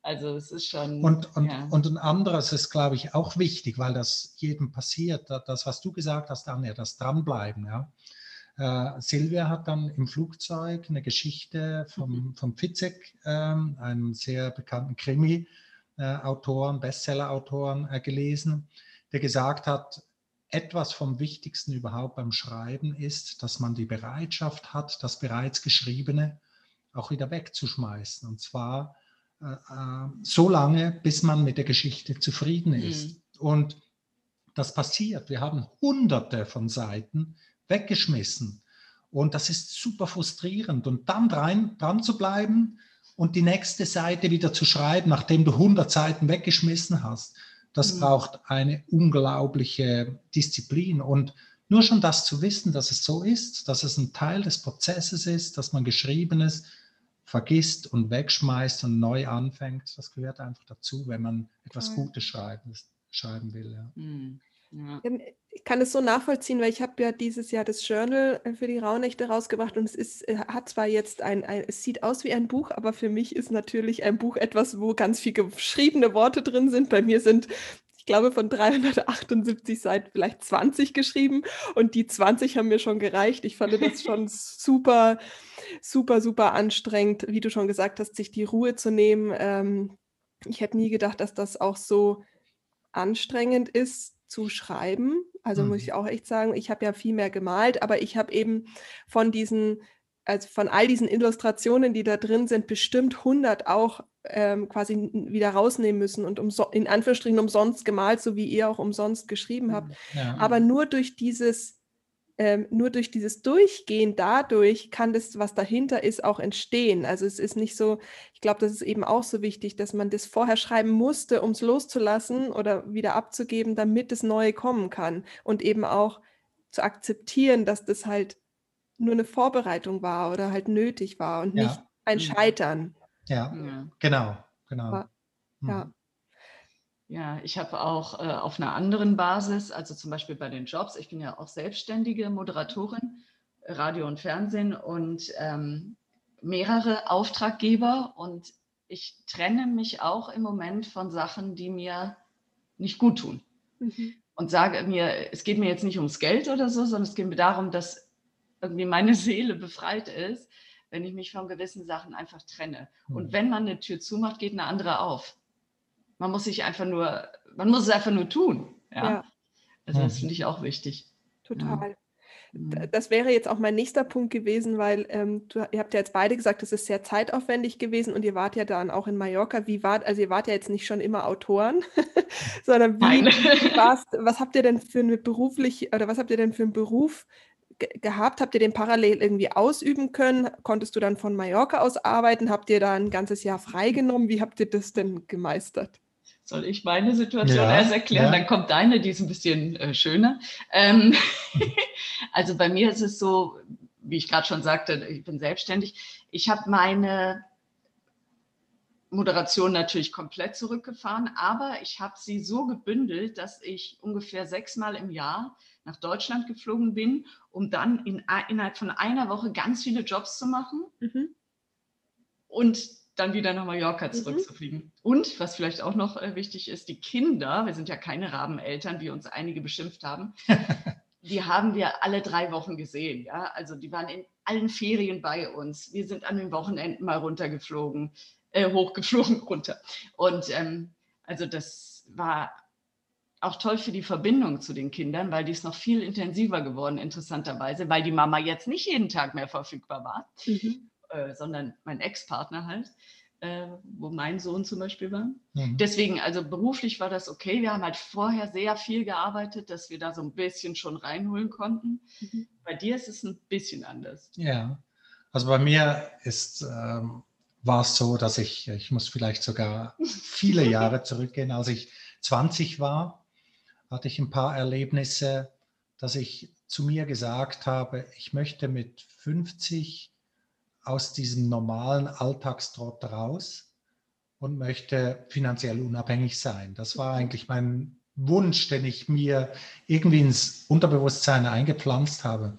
Also es ist schon. Und, und, ja. und ein anderes ist, glaube ich, auch wichtig, weil das jedem passiert. Da- Das, was du gesagt hast, Anja, das Dranbleiben. Ja. Äh, Silvia hat dann im Flugzeug eine Geschichte vom, vom Fitzek, ähm, einem sehr bekannten Krimi-Autoren, Bestseller-Autoren, äh, gelesen, der gesagt hat, etwas vom Wichtigsten überhaupt beim Schreiben ist, dass man die Bereitschaft hat, das bereits Geschriebene auch wieder wegzuschmeißen. Und zwar äh, äh, so lange, bis man mit der Geschichte zufrieden ist. Und das passiert. Wir haben hunderte von Seiten weggeschmissen. Und das ist super frustrierend. Und dann dran, dran zu bleiben und die nächste Seite wieder zu schreiben, nachdem du 100 Seiten weggeschmissen hast, das Mhm. braucht eine unglaubliche Disziplin. Und nur schon das zu wissen, dass es so ist, dass es ein Teil des Prozesses ist, dass man Geschriebenes vergisst und wegschmeißt und neu anfängt, das gehört einfach dazu, wenn man etwas. Gutes schreiben, schreiben will. Ja. Hm, ja. Ähm, Ich kann es so nachvollziehen, weil ich habe ja dieses Jahr das Journal äh, für die Rauhnächte rausgebracht und es ist, äh, hat zwar jetzt ein, ein, es sieht aus wie ein Buch, aber für mich ist natürlich ein Buch etwas, wo ganz viel geschriebene Worte drin sind. Bei mir sind, ich glaube, von 378 Seiten vielleicht 20 geschrieben und die 20 haben mir schon gereicht. Ich fand das schon super, super, super anstrengend, wie du schon gesagt hast, sich die Ruhe zu nehmen. Ähm, ich hätte nie gedacht, dass das auch so anstrengend ist zu schreiben. Also muss Mhm. ich auch echt sagen, ich habe ja viel mehr gemalt, aber ich habe eben von diesen, also von all diesen Illustrationen, die da drin sind, bestimmt 100 auch ähm, quasi wieder rausnehmen müssen und umso in Anführungsstrichen umsonst gemalt, so wie ihr auch umsonst geschrieben habt. Ja. Aber nur durch dieses, ähm, nur durch dieses Durchgehen dadurch kann das, was dahinter ist, auch entstehen. Also es ist nicht so, ich glaube, das ist eben auch so wichtig, dass man das vorher schreiben musste, um es loszulassen oder wieder abzugeben, damit das Neue kommen kann. Und eben auch zu akzeptieren, dass das halt nur eine Vorbereitung war oder halt nötig war und Ja. nicht ein Mhm. Scheitern. ja, Ja. genau, genau. Ja. Ja. Ja, ich habe auch äh, auf einer anderen Basis, also zum Beispiel bei den Jobs, ich bin ja auch selbstständige Moderatorin, Radio und Fernsehen und ähm, mehrere Auftraggeber und ich trenne mich auch im Moment von Sachen, die mir nicht gut tun Mhm. und sage mir, es geht mir jetzt nicht ums Geld oder so, sondern es geht mir darum, dass irgendwie meine Seele befreit ist, wenn ich mich von gewissen Sachen einfach trenne. Und Mhm. wenn man eine Tür zumacht, geht eine andere auf. Man muss sich einfach nur, man muss es einfach nur tun. Ja. Ja, Also das finde ich auch wichtig. total. D- Mhm. Das wäre jetzt auch mein nächster Punkt gewesen, weil ähm, du, ihr habt ja jetzt beide gesagt, es ist sehr zeitaufwendig gewesen und ihr wart ja dann auch in Mallorca. Wie wart, also ihr wart ja jetzt nicht schon immer Autoren, sondern wie, Nein. wie war's, was habt ihr denn für eine beruflich oder was habt ihr denn für einen Beruf ge gehabt? Habt ihr den parallel irgendwie ausüben können? Konntest du dann von Mallorca aus arbeiten? Habt ihr da ein ganzes Jahr freigenommen? Wie habt ihr das denn gemeistert? Soll ich meine Situation Ja, erst erklären? ja. Dann kommt deine, die ist ein bisschen äh, schöner. Ähm, also bei mir ist es so, wie ich gerade schon sagte, ich bin selbstständig. Ich habe meine Moderation natürlich komplett zurückgefahren, aber ich habe sie so gebündelt, dass ich ungefähr sechsmal im Jahr nach Deutschland geflogen bin, um dann in, innerhalb von einer Woche ganz viele Jobs zu machen Mhm. und dann wieder nach Mallorca Mhm. zurückzufliegen. Und was vielleicht auch noch äh, wichtig ist, die Kinder, wir sind ja keine Rabeneltern, wie uns einige beschimpft haben, die haben wir alle drei Wochen gesehen. Ja? Also die waren in allen Ferien bei uns. Wir sind an den Wochenenden mal runtergeflogen, äh, hochgeflogen runter. Und ähm, also das war auch toll für die Verbindung zu den Kindern, weil die ist noch viel intensiver geworden, interessanterweise, weil die Mama jetzt nicht jeden Tag mehr verfügbar war. Mhm. Äh, sondern mein Ex-Partner halt, äh, wo mein Sohn zum Beispiel war. Mhm. Deswegen, also beruflich war das okay. Wir haben halt vorher sehr viel gearbeitet, dass wir da so ein bisschen schon reinholen konnten. Mhm. Bei dir ist es ein bisschen anders. Ja, also bei mir ist, ähm, war es so, dass ich, ich muss vielleicht sogar viele Jahre zurückgehen, als ich 20 war, hatte ich ein paar Erlebnisse, dass ich zu mir gesagt habe, ich möchte mit 50 aus diesem normalen Alltagstrott raus und möchte finanziell unabhängig sein. Das war eigentlich mein Wunsch, den ich mir irgendwie ins Unterbewusstsein eingepflanzt habe.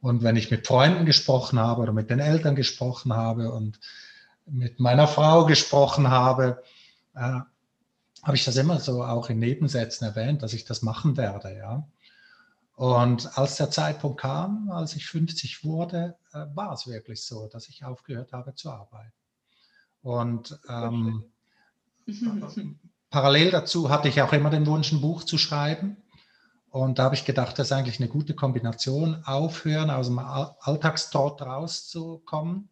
Und wenn ich mit Freunden gesprochen habe oder mit den Eltern gesprochen habe und mit meiner Frau gesprochen habe, äh, habe ich das immer so auch in Nebensätzen erwähnt, dass ich das machen werde. Ja. Und als der Zeitpunkt kam, als ich 50 wurde, äh, war es wirklich so, dass ich aufgehört habe zu arbeiten. Und ähm, parallel dazu hatte ich auch immer den Wunsch, ein Buch zu schreiben. Und da habe ich gedacht, das ist eigentlich eine gute Kombination, aufhören, aus dem Alltagstrott rauszukommen,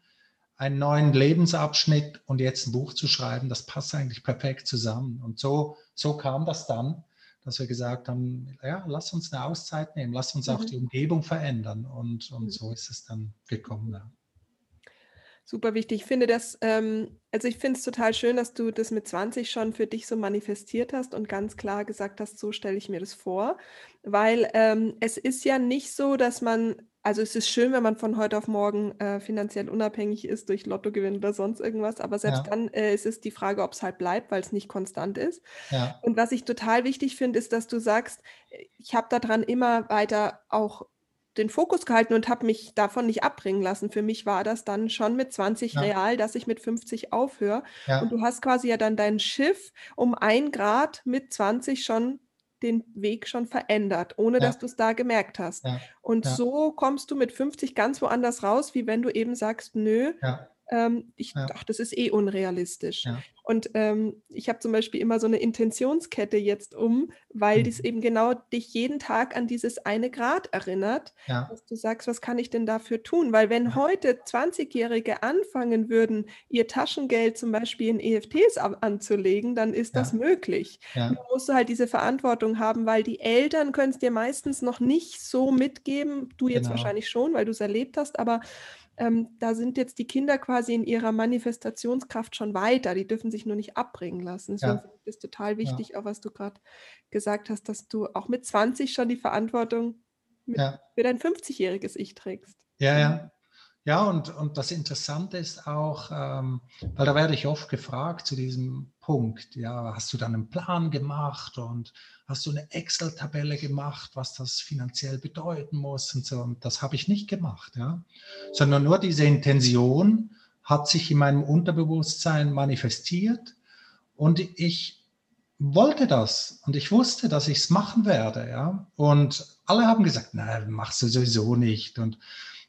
einen neuen Lebensabschnitt und jetzt ein Buch zu schreiben, das passt eigentlich perfekt zusammen. Und so, so kam das dann dass wir gesagt haben, ja, lass uns eine Auszeit nehmen, lass uns auch mhm. die Umgebung verändern. Und, und mhm. so ist es dann gekommen. Ja. Super wichtig. Ich finde das, ähm, also ich finde es total schön, dass du das mit 20 schon für dich so manifestiert hast und ganz klar gesagt hast, so stelle ich mir das vor. Weil ähm, es ist ja nicht so, dass man also es ist schön, wenn man von heute auf morgen äh, finanziell unabhängig ist durch Lottogewinn oder sonst irgendwas, aber selbst ja. dann äh, ist es die Frage, ob es halt bleibt, weil es nicht konstant ist. Ja. Und was ich total wichtig finde, ist, dass du sagst, ich habe daran immer weiter auch den Fokus gehalten und habe mich davon nicht abbringen lassen. Für mich war das dann schon mit 20 ja. real, dass ich mit 50 aufhöre. Und du hast quasi ja dann dein Schiff um ein Grad mit 20 schon den Weg schon verändert, ohne ja. dass du es da gemerkt hast. Ja. Und ja. so kommst du mit 50 ganz woanders raus, wie wenn du eben sagst, nö, ähm, ich, ja. ach, das ist eh unrealistisch. Ja. Und ähm, ich habe zum Beispiel immer so eine Intentionskette jetzt um, weil mhm. dies eben genau dich jeden Tag an dieses eine Grad erinnert, ja. dass du sagst, was kann ich denn dafür tun? Weil wenn heute 20-Jährige anfangen würden, ihr Taschengeld zum Beispiel in EFTs anzulegen, dann ist das möglich. Ja. Nur musst du halt diese Verantwortung haben, weil die Eltern können es dir meistens noch nicht so mitgeben, du jetzt genau. wahrscheinlich schon, weil du es erlebt hast, aber ähm, da sind jetzt die Kinder quasi in ihrer Manifestationskraft schon weiter. Die dürfen sich nur nicht abbringen lassen. Deswegen ja. das total wichtig, ja. auch was du gerade gesagt hast, dass du auch mit 20 schon die Verantwortung mit, ja. für dein 50-jähriges Ich trägst. Ja, ja. Ja, und, und das Interessante ist auch, ähm, weil da werde ich oft gefragt zu diesem Punkt, ja, hast du dann einen Plan gemacht und hast du eine Excel-Tabelle gemacht, was das finanziell bedeuten muss und so. Und das habe ich nicht gemacht, ja, sondern nur diese Intention hat sich in meinem Unterbewusstsein manifestiert und ich wollte das und ich wusste, dass ich es machen werde, ja. Und alle haben gesagt, nein, machst du sowieso nicht und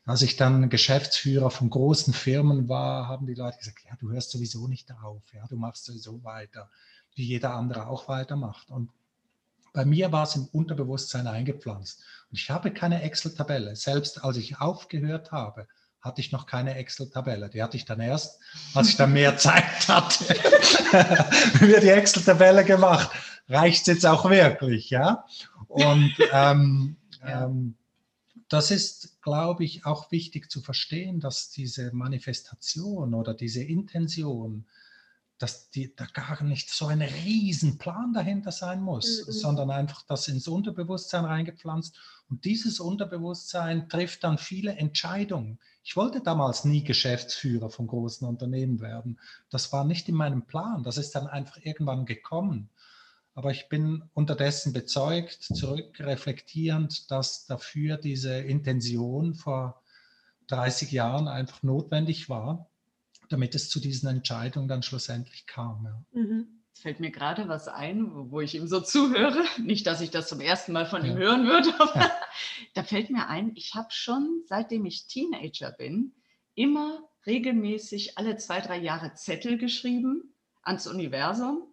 als ich dann Geschäftsführer von großen Firmen war, haben die Leute gesagt, ja, du hörst sowieso nicht auf, ja, du machst sowieso weiter, wie jeder andere auch weitermacht. Und bei mir war es im Unterbewusstsein eingepflanzt. Und ich habe keine Excel-Tabelle. Selbst als ich aufgehört habe, hatte ich noch keine Excel-Tabelle. Die hatte ich dann erst, als ich dann mehr Zeit hatte, mir die Excel-Tabelle gemacht. Reicht es jetzt auch wirklich, ja? Und ähm, ja. Ähm, das ist, glaube ich, auch wichtig zu verstehen, dass diese Manifestation oder diese Intention, dass die, da gar nicht so ein Riesenplan dahinter sein muss, mhm. sondern einfach das ins Unterbewusstsein reingepflanzt. Und dieses Unterbewusstsein trifft dann viele Entscheidungen. Ich wollte damals nie Geschäftsführer von großen Unternehmen werden. Das war nicht in meinem Plan. Das ist dann einfach irgendwann gekommen. Aber ich bin unterdessen bezeugt, zurückreflektierend, dass dafür diese Intention vor 30 Jahren einfach notwendig war, damit es zu diesen Entscheidungen dann schlussendlich kam. Ja. Mhm. Es fällt mir gerade was ein, wo ich ihm so zuhöre. Nicht, dass ich das zum ersten Mal von ja. ihm hören würde, aber ja. da fällt mir ein, ich habe schon, seitdem ich Teenager bin, immer regelmäßig alle zwei, drei Jahre Zettel geschrieben ans Universum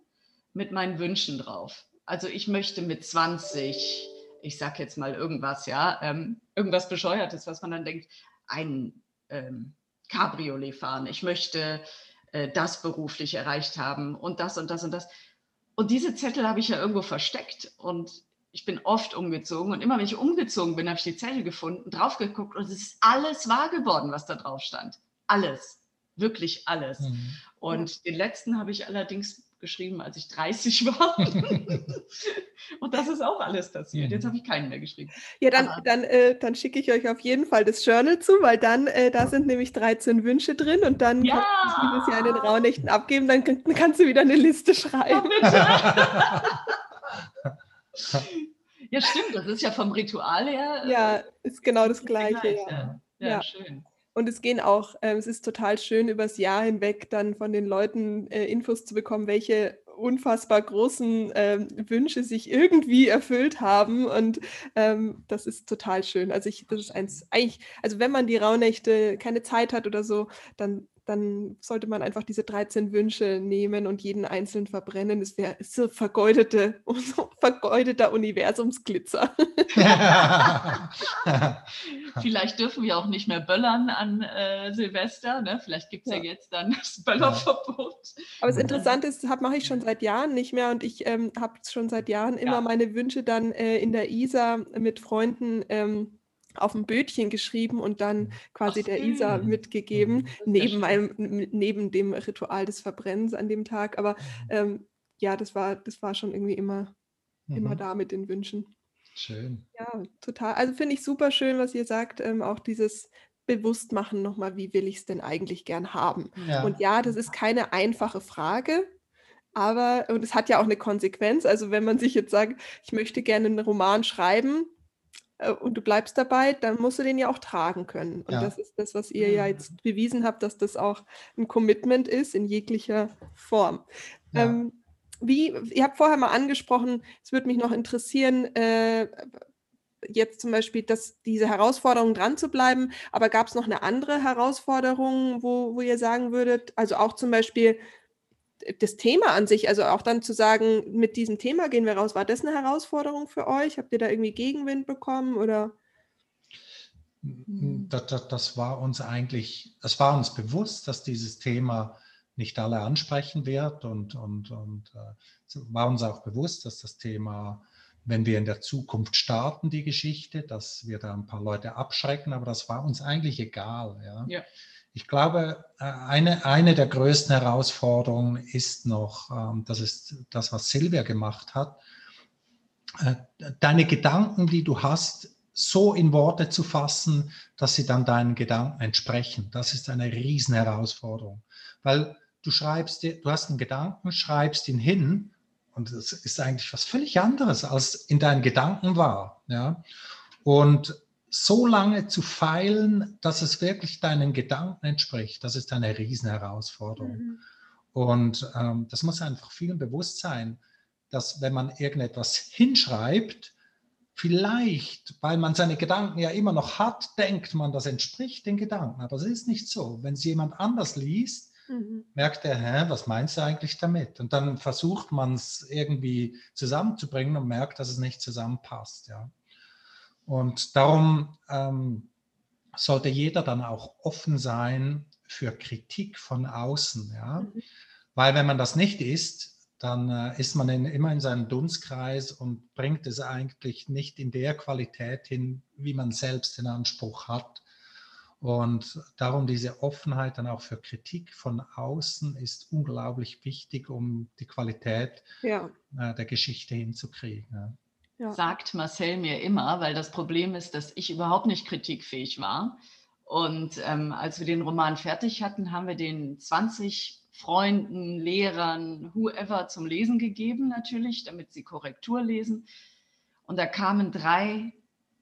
mit meinen Wünschen drauf. Also ich möchte mit 20, ich sag jetzt mal irgendwas, ja, ähm, irgendwas Bescheuertes, was man dann denkt, ein, ähm, Cabriolet fahren, ich möchte äh, das beruflich erreicht haben und das und das und das. Und diese Zettel habe ich ja irgendwo versteckt und ich bin oft umgezogen und immer wenn ich umgezogen bin, habe ich die Zettel gefunden, drauf geguckt und es ist alles wahr geworden, was da drauf stand. Alles, wirklich alles. Mhm. Und den letzten habe ich allerdings geschrieben, als ich 30 war. und das ist auch alles passiert. Jetzt habe ich keinen mehr geschrieben. Ja, dann, dann, äh, dann schicke ich euch auf jeden Fall das Journal zu, weil dann, äh, da sind nämlich 13 Wünsche drin und dann ja! kannst du dieses Jahr in den Rauhnächten abgeben, dann, dann kannst du wieder eine Liste schreiben. Ja, ja, stimmt, das ist ja vom Ritual her. Äh, ja, ist genau das Gleiche. Gleich, ja. Ja, ja. schön. Und es gehen auch, äh, es ist total schön, übers Jahr hinweg dann von den Leuten äh, Infos zu bekommen, welche unfassbar großen äh, Wünsche sich irgendwie erfüllt haben. Und ähm, das ist total schön. Also ich, das ist eins, eigentlich, also wenn man die Rauhnächte keine Zeit hat oder so, dann dann sollte man einfach diese 13 Wünsche nehmen und jeden einzeln verbrennen. Es wäre so vergeudete, vergeudeter Universumsglitzer. Vielleicht dürfen wir auch nicht mehr böllern an äh, Silvester. Ne? Vielleicht gibt es ja. ja. jetzt dann das Böllerverbot. Aber das Interessante ist, das mache ich schon seit Jahren nicht mehr und ich ähm, habe schon seit Jahren immer ja. meine Wünsche dann äh, in der ISA mit Freunden. Ähm, auf ein Bötchen geschrieben und dann mhm. quasi Ach, der Isa mitgegeben, mhm. neben, einem, neben dem Ritual des Verbrennens an dem Tag. Aber mhm. ähm, ja, das war, das war schon irgendwie immer, mhm. immer da mit den Wünschen. Schön. Ja, total. Also finde ich super schön, was ihr sagt, ähm, auch dieses Bewusstmachen nochmal, wie will ich es denn eigentlich gern haben? Ja. Und ja, das ist keine einfache Frage, aber, und es hat ja auch eine Konsequenz. Also wenn man sich jetzt sagt, ich möchte gerne einen Roman schreiben, und du bleibst dabei, dann musst du den ja auch tragen können. Und ja. das ist das, was ihr ja mhm. jetzt bewiesen habt, dass das auch ein Commitment ist in jeglicher Form. Ja. Ähm, wie, ihr habt vorher mal angesprochen, es würde mich noch interessieren, äh, jetzt zum Beispiel, dass diese Herausforderung dran zu bleiben, aber gab es noch eine andere Herausforderung, wo, wo ihr sagen würdet, also auch zum Beispiel, das Thema an sich, also auch dann zu sagen, mit diesem Thema gehen wir raus, war das eine Herausforderung für euch? Habt ihr da irgendwie Gegenwind bekommen oder? Das, das, das war uns eigentlich, es war uns bewusst, dass dieses Thema nicht alle ansprechen wird und, und, und äh, war uns auch bewusst, dass das Thema, wenn wir in der Zukunft starten, die Geschichte, dass wir da ein paar Leute abschrecken, aber das war uns eigentlich egal. Ja. ja. Ich glaube, äh, eine, eine der größten Herausforderungen ist noch, ähm, das ist das, was Silvia gemacht hat, äh, deine Gedanken, die du hast, so in Worte zu fassen, dass sie dann deinen Gedanken entsprechen. Das ist eine riesen Herausforderung, weil du schreibst, du hast einen Gedanken, schreibst ihn hin und das ist eigentlich was völlig anderes, als in deinen Gedanken war. Ja? Und so lange zu feilen, dass es wirklich deinen Gedanken entspricht, das ist eine Riesenherausforderung. Mhm. Und ähm, das muss einfach vielen bewusst sein, dass wenn man irgendetwas hinschreibt, vielleicht, weil man seine Gedanken ja immer noch hat, denkt man, das entspricht den Gedanken. Aber es ist nicht so. Wenn es jemand anders liest, mhm. merkt er, hä, was meinst du eigentlich damit? Und dann versucht man es irgendwie zusammenzubringen und merkt, dass es nicht zusammenpasst. Ja. Und darum ähm, sollte jeder dann auch offen sein für Kritik von außen. Ja? Mhm. Weil wenn man das nicht ist, dann äh, ist man in, immer in seinem Dunstkreis und bringt es eigentlich nicht in der Qualität hin, wie man selbst den Anspruch hat. Und darum diese Offenheit dann auch für Kritik von außen ist unglaublich wichtig, um die Qualität ja. äh, der Geschichte hinzukriegen. Ja ja. sagt Marcel mir immer, weil das Problem ist, dass ich überhaupt nicht kritikfähig war. Und ähm, als wir den Roman fertig hatten, haben wir den 20 Freunden, Lehrern, whoever zum Lesen gegeben, natürlich, damit sie Korrektur lesen. Und da kamen drei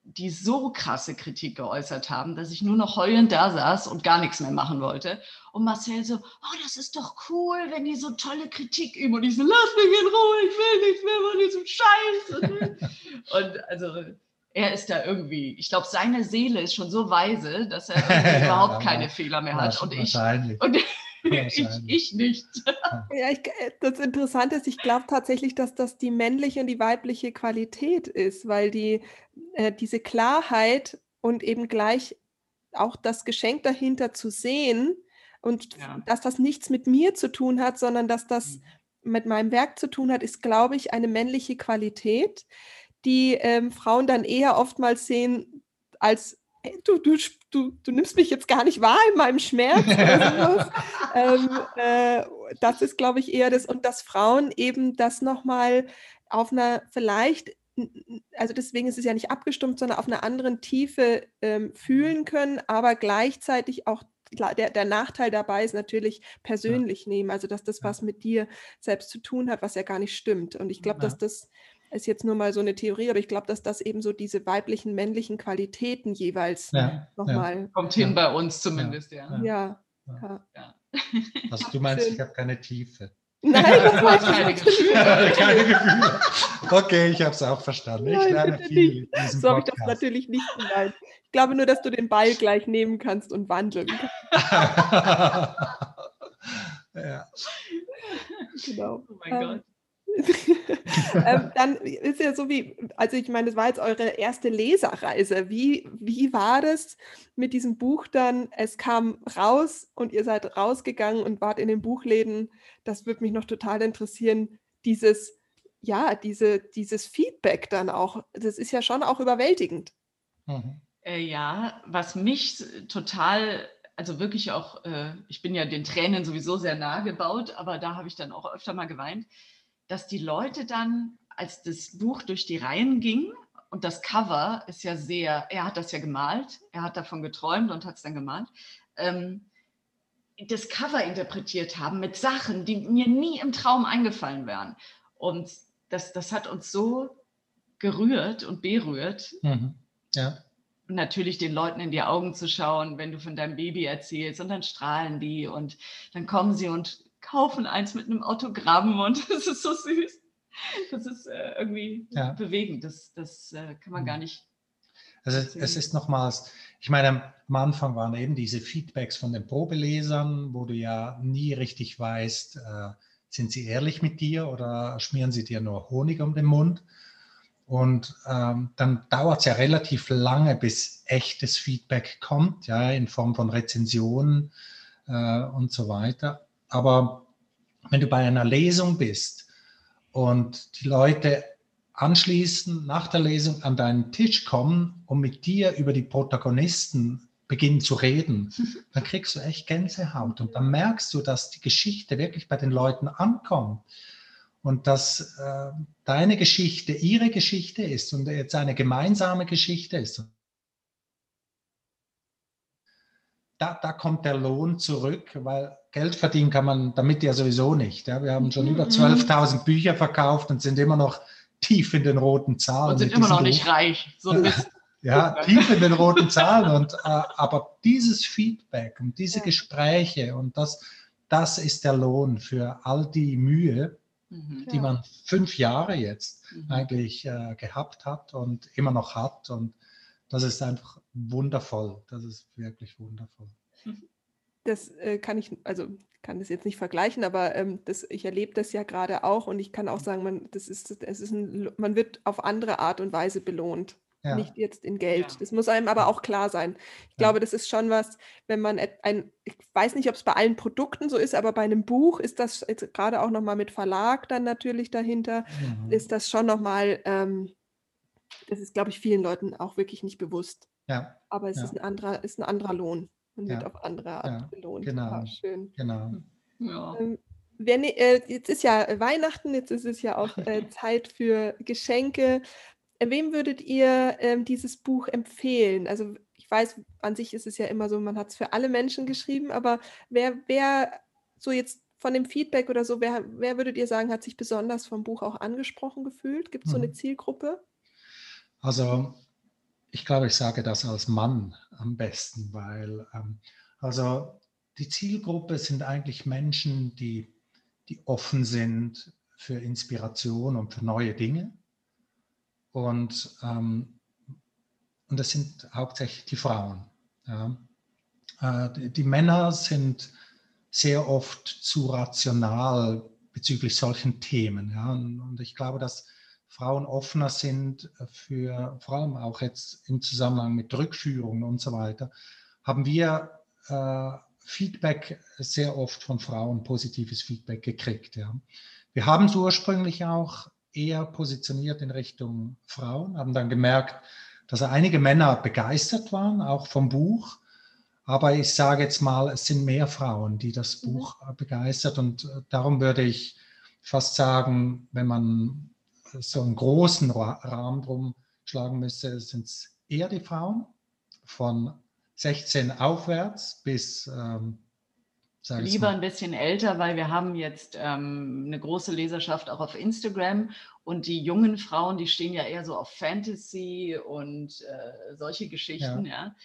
die so krasse Kritik geäußert haben, dass ich nur noch heulend da saß und gar nichts mehr machen wollte. Und Marcel so, oh, das ist doch cool, wenn die so tolle Kritik üben. Und ich so, lass mich in Ruhe, ich will nichts mehr von diesem Scheiß. und also er ist da irgendwie, ich glaube, seine Seele ist schon so weise, dass er überhaupt keine Fehler mehr hat. Und ich, und ich, ich, nicht. ja, ich, äh, das Interessante ist, ich glaube tatsächlich, dass das die männliche und die weibliche Qualität ist, weil die, äh, diese Klarheit und eben gleich auch das Geschenk dahinter zu sehen und ja. dass das nichts mit mir zu tun hat, sondern dass das mhm. mit meinem Werk zu tun hat, ist, glaube ich, eine männliche Qualität, die ähm, Frauen dann eher oftmals sehen als du, du, du, du nimmst mich jetzt gar nicht wahr in meinem Schmerz. ähm, äh, das ist, glaube ich, eher das, und dass Frauen eben das nochmal auf einer vielleicht, also deswegen ist es ja nicht abgestumpft, sondern auf einer anderen Tiefe ähm, fühlen können, aber gleichzeitig auch der, der, Nachteil dabei ist natürlich persönlich ja. nehmen, also dass das was mit dir selbst zu tun hat, was ja gar nicht stimmt. Und ich glaube, ja. dass das ist jetzt nur mal so eine Theorie, aber ich glaube, dass das eben so diese weiblichen, männlichen Qualitäten jeweils ja, nochmal. Ja. Kommt hin bei uns zumindest, ja. Ja. ja. Also du meinst, ich habe keine Tiefe. Nein, das war keine Gefühle. keine Gefühle. Okay, ich habe es auch verstanden. Ich lerne viel. So habe ich das natürlich nicht gemeint. Ich glaube nur, dass du den Ball gleich nehmen kannst und wandeln kannst. ja. Genau. Oh mein ähm, Gott. ähm, dann ist ja so wie, also ich meine, das war jetzt eure erste Leserreise. Wie, wie war das mit diesem Buch dann? Es kam raus und ihr seid rausgegangen und wart in den Buchläden. Das würde mich noch total interessieren. Dieses, ja, diese, dieses Feedback dann auch. Das ist ja schon auch überwältigend. Mhm. Äh, ja, was mich total also wirklich auch, äh, ich bin ja den Tränen sowieso sehr nahe gebaut, aber da habe ich dann auch öfter mal geweint dass die Leute dann, als das Buch durch die Reihen ging, und das Cover ist ja sehr, er hat das ja gemalt, er hat davon geträumt und hat es dann gemalt, ähm, das Cover interpretiert haben mit Sachen, die mir nie im Traum eingefallen wären. Und das, das hat uns so gerührt und berührt. Mhm. Ja. Und natürlich den Leuten in die Augen zu schauen, wenn du von deinem Baby erzählst und dann strahlen die und dann kommen sie und kaufen eins mit einem Autogramm und das ist so süß. Das ist äh, irgendwie ja. bewegend. Das, das äh, kann man mhm. gar nicht. Also es ist nochmals, ich meine, am Anfang waren eben diese Feedbacks von den Probelesern, wo du ja nie richtig weißt, äh, sind sie ehrlich mit dir oder schmieren sie dir nur Honig um den Mund? Und ähm, dann dauert es ja relativ lange, bis echtes Feedback kommt, ja, in Form von Rezensionen äh, und so weiter. Aber wenn du bei einer Lesung bist und die Leute anschließend nach der Lesung an deinen Tisch kommen und mit dir über die Protagonisten beginnen zu reden, dann kriegst du echt Gänsehaut und dann merkst du, dass die Geschichte wirklich bei den Leuten ankommt und dass äh, deine Geschichte ihre Geschichte ist und jetzt eine gemeinsame Geschichte ist. Da, da kommt der Lohn zurück, weil Geld verdienen kann man damit ja sowieso nicht. Ja. Wir haben schon über 12.000 mhm. Bücher verkauft und sind immer noch tief in den roten Zahlen. Und sind immer noch nicht reich. So ja, tief in den roten Zahlen. Und, äh, aber dieses Feedback und diese ja. Gespräche und das, das ist der Lohn für all die Mühe, mhm. die man fünf Jahre jetzt mhm. eigentlich äh, gehabt hat und immer noch hat. Und das ist einfach wundervoll. Das ist wirklich wundervoll. das äh, kann ich, also kann das jetzt nicht vergleichen, aber ähm, das, ich erlebe das ja gerade auch und ich kann auch sagen, man, das ist, es ist ein, man wird auf andere Art und Weise belohnt. Ja. Nicht jetzt in Geld. Ja. Das muss einem aber auch klar sein. Ich ja. glaube, das ist schon was, wenn man ein, ich weiß nicht, ob es bei allen Produkten so ist, aber bei einem Buch ist das jetzt gerade auch nochmal mit Verlag dann natürlich dahinter, mhm. ist das schon nochmal, ähm, das ist, glaube ich, vielen Leuten auch wirklich nicht bewusst. Ja. Aber es ist ein anderer, ist ein anderer Lohn. Man wird auf andere Art ja, belohnt. Genau. Ah, schön. Genau. Ja. Ähm, wenn, äh, jetzt ist ja Weihnachten, jetzt ist es ja auch äh, Zeit für Geschenke. Äh, wem würdet ihr ähm, dieses Buch empfehlen? Also ich weiß, an sich ist es ja immer so, man hat es für alle Menschen geschrieben, aber wer, wer so jetzt von dem Feedback oder so, wer, wer würdet ihr sagen, hat sich besonders vom Buch auch angesprochen gefühlt? Gibt es so eine mhm. Zielgruppe? Also ich glaube, ich sage das als Mann am besten, weil ähm, also die Zielgruppe sind eigentlich Menschen, die, die offen sind für Inspiration und für neue Dinge. Und, ähm, und das sind hauptsächlich die Frauen. Ja. Äh, die, die Männer sind sehr oft zu rational bezüglich solchen Themen. Ja. Und, und ich glaube, dass Frauen offener sind für, vor allem auch jetzt im Zusammenhang mit Rückführungen und so weiter, haben wir äh, Feedback sehr oft von Frauen, positives Feedback gekriegt. Ja. Wir haben es ursprünglich auch eher positioniert in Richtung Frauen, haben dann gemerkt, dass einige Männer begeistert waren, auch vom Buch. Aber ich sage jetzt mal, es sind mehr Frauen, die das mhm. Buch begeistert. Und äh, darum würde ich fast sagen, wenn man so einen großen Rahmen drum schlagen müsste, sind es eher die Frauen von 16 aufwärts bis ähm, Lieber ein bisschen älter, weil wir haben jetzt ähm, eine große Leserschaft auch auf Instagram und die jungen Frauen, die stehen ja eher so auf Fantasy und äh, solche Geschichten, ja. ja.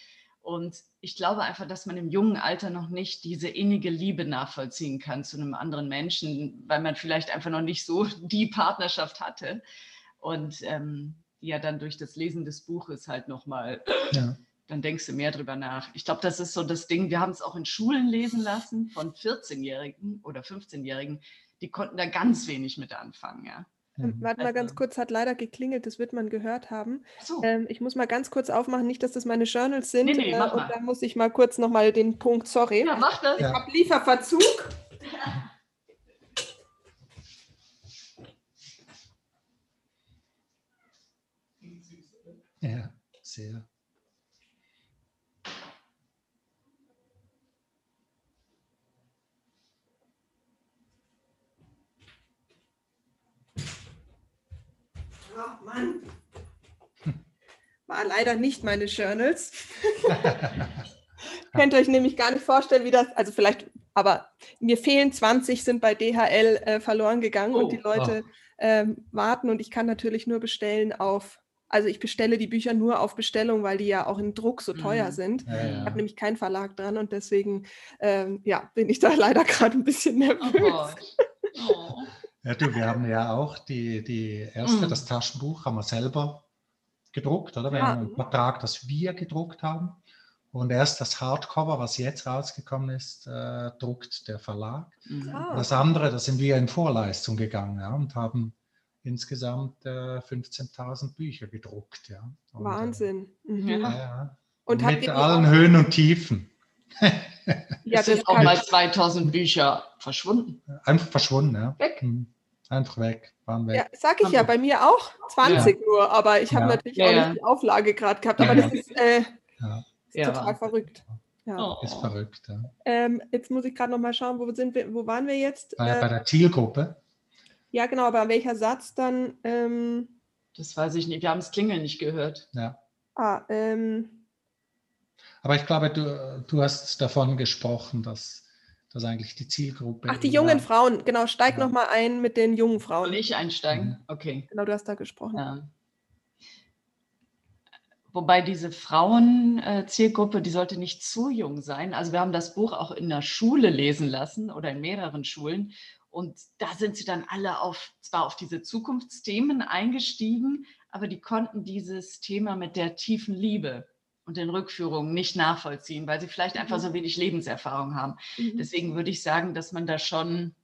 Und ich glaube einfach, dass man im jungen Alter noch nicht diese innige Liebe nachvollziehen kann zu einem anderen Menschen, weil man vielleicht einfach noch nicht so die Partnerschaft hatte. Und ähm, ja dann durch das Lesen des Buches halt nochmal ja dann denkst du mehr drüber nach. Ich glaube, das ist so das Ding. Wir haben es auch in Schulen lesen lassen von 14-Jährigen oder 15-Jährigen. Die konnten da ganz wenig mit anfangen. Ja. Ähm, warte mal ganz also kurz, hat leider geklingelt, das wird man gehört haben. So. Ähm, ich muss mal ganz kurz aufmachen, nicht, dass das meine Journals sind. Nee, nee, äh, und da muss ich mal kurz nochmal den Punkt, sorry. Ja, mach das. Ich ja. habe Lieferverzug. Ja, sehr. Oh Mann. War leider nicht meine Journals. Könnt ihr euch nämlich gar nicht vorstellen, wie das, also vielleicht, aber mir fehlen 20, sind bei DHL äh, verloren gegangen oh, und die Leute oh. ähm, warten und ich kann natürlich nur bestellen auf, also ich bestelle die Bücher nur auf Bestellung, weil die ja auch in Druck so teuer mhm. sind. Ja, ja. Ich habe nämlich keinen Verlag dran und deswegen, ähm, ja, bin ich da leider gerade ein bisschen nervös. Oh, oh. Ja, du, wir haben ja auch die, die erste, mhm. das Taschenbuch haben wir selber gedruckt, oder? Wir ja. haben einen Vertrag, das wir gedruckt haben. Und erst das Hardcover, was jetzt rausgekommen ist, äh, druckt der Verlag. Mhm. Ah. Das andere, da sind wir in Vorleistung gegangen ja, und haben insgesamt äh, 15.000 Bücher gedruckt. Ja. Und, äh, Wahnsinn. Mhm. Ja. Und, und mit allen Höhen und Tiefen. Ja, es sind auch mal 2000 Bücher verschwunden. Einfach verschwunden, ja. Weg. Hm. Einfach weg, waren weg. Ja, sag ich ja, bei mir auch 20 ja. nur, aber ich habe ja. natürlich auch nicht die Auflage gerade gehabt. Aber das ist, äh, ist total verrückt. Ja. Ist verrückt, ja. Ähm, jetzt muss ich gerade noch mal schauen, wo sind wir, wo waren wir jetzt? Bei, äh, bei der Zielgruppe. Ja, genau, aber welcher Satz dann? Ähm, das weiß ich nicht. Wir haben das Klingeln nicht gehört. Ja. Ah, ähm, aber ich glaube, du, du hast davon gesprochen, dass, dass eigentlich die Zielgruppe. Ach, die jungen war. Frauen, genau. Steig ja. noch mal ein mit den jungen Frauen. Soll ich einsteigen? Mhm. Okay. Genau, du hast da gesprochen. Ja. Wobei diese Frauenzielgruppe, äh, die sollte nicht zu jung sein. Also wir haben das Buch auch in der Schule lesen lassen oder in mehreren Schulen. Und da sind sie dann alle auf, zwar auf diese Zukunftsthemen eingestiegen, aber die konnten dieses Thema mit der tiefen Liebe und den Rückführungen nicht nachvollziehen, weil sie vielleicht einfach mhm. so wenig Lebenserfahrung haben. Mhm. Deswegen würde ich sagen, dass man da schon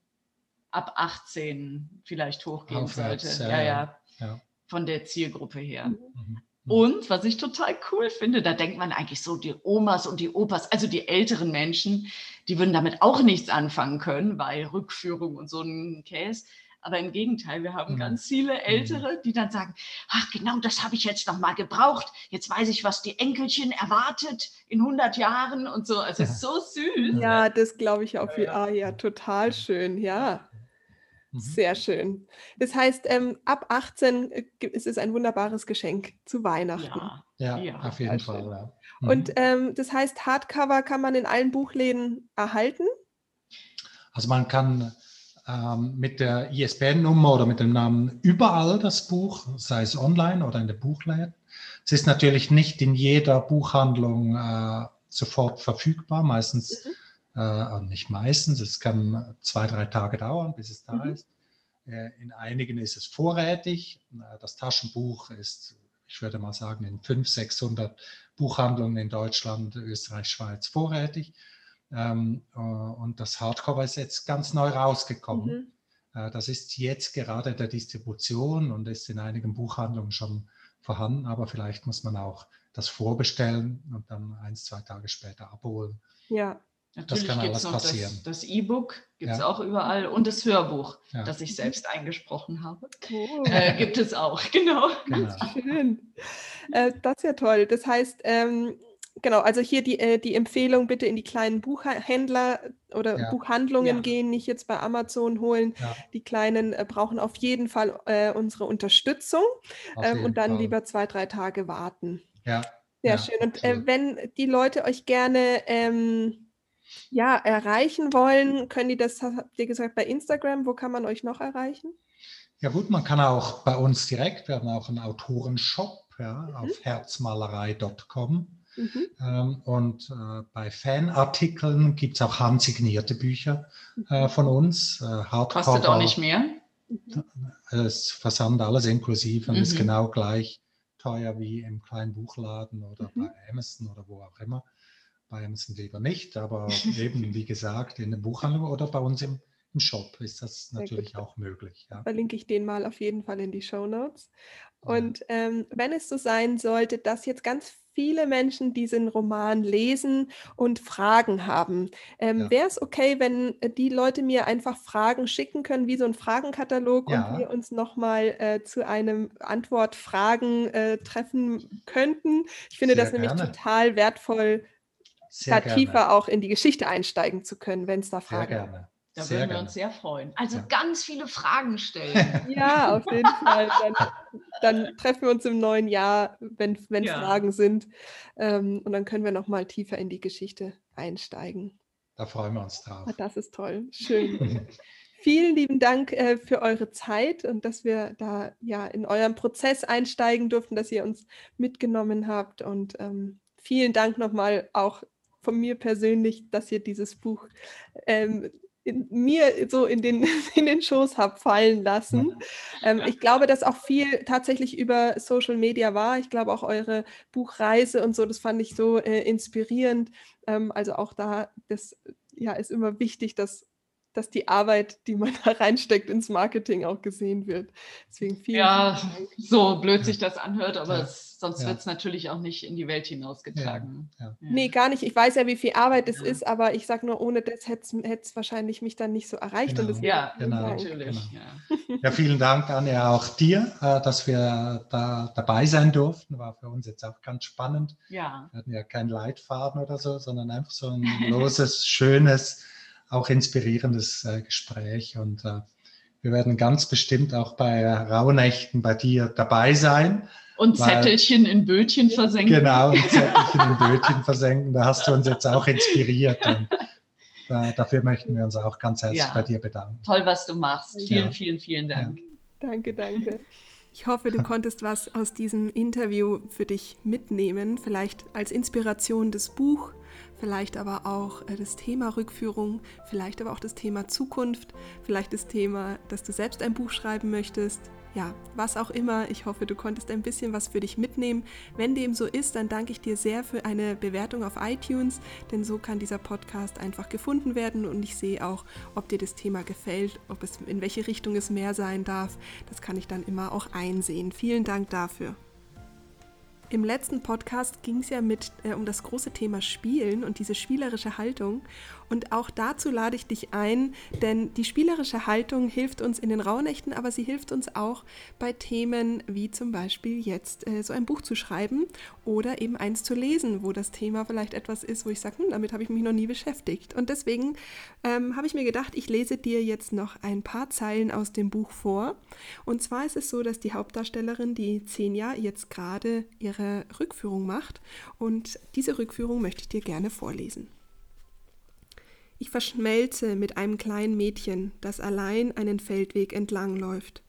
ab 18 vielleicht hochgehen Aufwärts, sollte. Ja, ja, ja, Von der Zielgruppe her. Mhm. Und was ich total cool finde, da denkt man eigentlich so, die Omas und die Opas, also die älteren Menschen, die würden damit auch nichts anfangen können, weil Rückführung und so ein Käse. Aber im Gegenteil, wir haben mhm. ganz viele mhm. Ältere, die dann sagen, ach genau, das habe ich jetzt noch mal gebraucht. Jetzt weiß ich, was die Enkelchen erwartet in 100 Jahren und so. Also ja. so süß. Ja, das glaube ich auch. Ja, ah, ja, total schön, ja. Mhm. Sehr schön. Das heißt, ähm, ab 18 äh, ist es ein wunderbares Geschenk zu Weihnachten. Ja, ja auf jeden Fall. Ja. Mhm. Und ähm, das heißt, Hardcover kann man in allen Buchläden erhalten? Also man kann ähm, mit der ISBN-Nummer oder mit dem Namen überall das Buch, sei es online oder in der Buchläden. Es ist natürlich nicht in jeder Buchhandlung äh, sofort verfügbar, meistens, mhm. äh, nicht meistens, es kann zwei, drei Tage dauern, bis es da mhm. ist. Äh, in einigen ist es vorrätig. Äh, das Taschenbuch ist, ich würde mal sagen, in 500, 600 Buchhandlungen in Deutschland, Österreich, Schweiz vorrätig. Ähm, äh, und das Hardcover ist jetzt ganz neu rausgekommen. Mhm. Äh, das ist jetzt gerade der Distribution und ist in einigen Buchhandlungen schon vorhanden, aber vielleicht muss man auch das vorbestellen und dann ein, zwei Tage später abholen. Ja. Natürlich gibt es noch passieren. das E-Book, gibt es ja. auch überall und das Hörbuch, ja. das ich selbst eingesprochen habe, oh. äh, gibt es auch, genau. genau. Schön. Äh, das ist ja toll. Das heißt, ähm, genau, also hier die, äh, die Empfehlung, bitte in die kleinen Buchhändler oder ja. Buchhandlungen gehen, nicht jetzt bei Amazon holen. Die kleinen äh, brauchen auf jeden Fall äh, unsere Unterstützung ähm, und dann Fall. lieber zwei, drei Tage warten. Ja. Sehr schön. Und äh, wenn die Leute euch gerne ähm, ja, erreichen wollen, können die das, habt ihr gesagt, bei Instagram, wo kann man euch noch erreichen? Ja gut, man kann auch bei uns direkt, wir haben auch einen Autorenshop ja, mhm. auf herzmalerei.com. Mhm. Ähm, und äh, bei Fanartikeln gibt es auch handsignierte Bücher äh, mhm. von uns. Äh, Hardcover. Kostet auch nicht mehr. Es versand alles inklusive und mhm. ist genau gleich teuer wie im kleinen Buchladen oder mhm. bei Amazon oder wo auch immer bei Amazon lieber nicht, aber eben, wie gesagt, in der Buchhandlung oder bei uns im, im Shop ist das natürlich auch möglich. Ja. Verlinke ich den mal auf jeden Fall in die Show Notes. Und ähm, wenn es so sein sollte, dass jetzt ganz viele Menschen diesen Roman lesen und Fragen haben, ähm, ja. wäre es okay, wenn äh, die Leute mir einfach Fragen schicken können, wie so ein Fragenkatalog ja. und wir uns nochmal äh, zu einem Antwort-Fragen äh, treffen könnten? Ich finde Sehr das nämlich gerne. total wertvoll sehr da tiefer gerne. auch in die Geschichte einsteigen zu können, wenn es da Fragen gibt. Da sehr würden wir uns sehr freuen. Also ja. ganz viele Fragen stellen. Ja, auf jeden Fall. Dann, dann, treffen wir uns im neuen Jahr, wenn, wenn ja. Fragen sind. Ähm, und dann können wir nochmal tiefer in die Geschichte einsteigen. Da freuen wir uns drauf. Ah, das ist toll. Schön. Vielen lieben Dank äh, für eure Zeit und dass wir da ja in euren Prozess einsteigen durften, dass ihr uns mitgenommen habt. Und ähm, vielen Dank nochmal auch von mir persönlich, dass ihr dieses Buch ähm, in, mir so in den, in den Schoß habt fallen lassen. Ähm, ich glaube, dass auch viel tatsächlich über Social Media war. Ich glaube auch eure Buchreise und so, das fand ich so äh, inspirierend. Ähm, also auch da, das ja, ist immer wichtig, dass dass die Arbeit, die man da reinsteckt ins Marketing auch gesehen wird. Deswegen vielen Ja, Dank. so blöd sich das anhört, aber ja. es, sonst ja. wird es natürlich auch nicht in die Welt hinausgetragen. Ja. Ja. Nee, gar nicht. Ich weiß ja, wie viel Arbeit es ist, aber ich sage nur, ohne das hätte es wahrscheinlich mich dann nicht so erreicht. Genau. Und ja, genau. natürlich. Genau. Ja. vielen Dank, Anja, auch dir, äh, dass wir da dabei sein durften. War für uns jetzt auch ganz spannend. Ja. Wir hatten ja keinen Leitfaden oder so, sondern einfach so ein loses, schönes auch inspirierendes äh, Gespräch. Und äh, wir werden ganz bestimmt auch bei Rauhnächten bei dir dabei sein. Und weil, Zettelchen in Bötchen versenken. Genau, und Zettelchen in Bötchen versenken. Da hast du uns jetzt auch inspiriert. Und, äh, dafür möchten wir uns auch ganz herzlich ja. bei dir bedanken. Toll, was du machst. Vielen, ja. vielen, vielen Dank. Ja. Danke, danke. Ich hoffe, du konntest was aus diesem Interview für dich mitnehmen, vielleicht als Inspiration das Buch vielleicht aber auch äh, das Thema Rückführung, vielleicht aber auch das Thema Zukunft, vielleicht das Thema, dass du selbst ein Buch schreiben möchtest. Ja, was auch immer. Ich hoffe, du konntest ein bisschen was für dich mitnehmen. Wenn dem so ist, dann danke ich dir sehr für eine Bewertung auf iTunes, denn so kann dieser Podcast einfach gefunden werden und ich sehe auch, ob dir das Thema gefällt, ob es in welche Richtung es mehr sein darf. Das kann ich dann immer auch einsehen. Vielen Dank dafür. Im letzten Podcast ging es ja mit äh, um das große Thema Spielen und diese spielerische Haltung. Und auch dazu lade ich dich ein, denn die spielerische Haltung hilft uns in den Rauhnächten, aber sie hilft uns auch bei Themen wie zum Beispiel jetzt äh, so ein Buch zu schreiben oder eben eins zu lesen, wo das Thema vielleicht etwas ist, wo ich sage, hm, damit habe ich mich noch nie beschäftigt. Und deswegen ähm, habe ich mir gedacht, ich lese dir jetzt noch ein paar Zeilen aus dem Buch vor. Und zwar ist es so, dass die Hauptdarstellerin, die Xenia, jetzt gerade ihre Rückführung macht. Und diese Rückführung möchte ich dir gerne vorlesen. Ich verschmelze mit einem kleinen Mädchen, das allein einen Feldweg entlangläuft.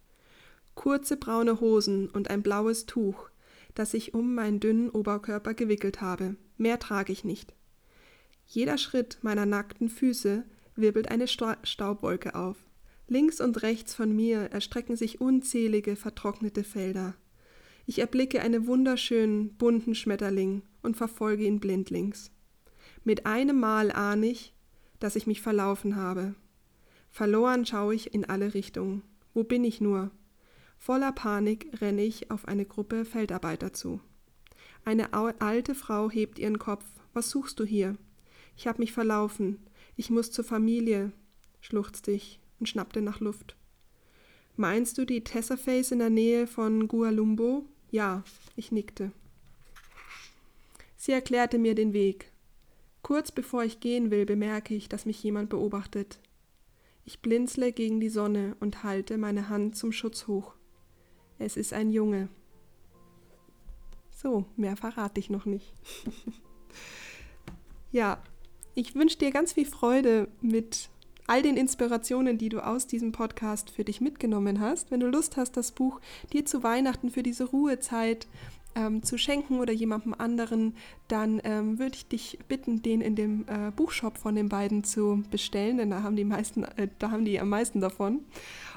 Kurze braune Hosen und ein blaues Tuch, das ich um meinen dünnen Oberkörper gewickelt habe. Mehr trage ich nicht. Jeder Schritt meiner nackten Füße wirbelt eine Staubwolke auf. Links und rechts von mir erstrecken sich unzählige vertrocknete Felder. Ich erblicke einen wunderschönen, bunten Schmetterling und verfolge ihn blindlings. Mit einem Mal ahne ich, dass ich mich verlaufen habe. Verloren schaue ich in alle Richtungen. Wo bin ich nur? Voller Panik renne ich auf eine Gruppe Feldarbeiter zu. Eine alte Frau hebt ihren Kopf. Was suchst du hier? Ich habe mich verlaufen. Ich muss zur Familie, schluchzte ich und schnappte nach Luft. Meinst du die Tessaface in der Nähe von Gualumbo? Ja, ich nickte. Sie erklärte mir den Weg. Kurz bevor ich gehen will, bemerke ich, dass mich jemand beobachtet. Ich blinzle gegen die Sonne und halte meine Hand zum Schutz hoch. Es ist ein Junge. So, mehr verrate ich noch nicht. ja, ich wünsche dir ganz viel Freude mit all den Inspirationen, die du aus diesem Podcast für dich mitgenommen hast. Wenn du Lust hast, das Buch dir zu Weihnachten für diese Ruhezeit ähm, zu schenken oder jemandem anderen, dann ähm, würde ich dich bitten, den in dem äh, Buchshop von den beiden zu bestellen, denn da haben die meisten, äh, da haben die am meisten davon.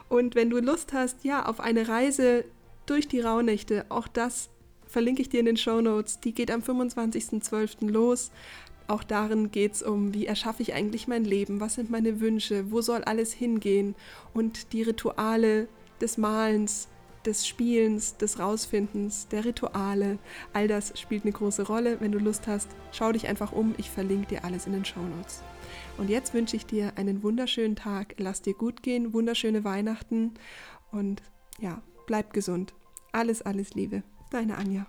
Und wenn du Lust hast, ja, auf eine Reise durch die Rauhnächte, auch das verlinke ich dir in den Show Notes. Die geht am 25.12. los. Auch darin geht es um, wie erschaffe ich eigentlich mein Leben, was sind meine Wünsche, wo soll alles hingehen und die Rituale des Malens, des Spielens, des Rausfindens, der Rituale, all das spielt eine große Rolle. Wenn du Lust hast, schau dich einfach um, ich verlinke dir alles in den Show Notes. Und jetzt wünsche ich dir einen wunderschönen Tag, lass dir gut gehen, wunderschöne Weihnachten und ja, bleib gesund. Alles, alles Liebe. Deine Anja.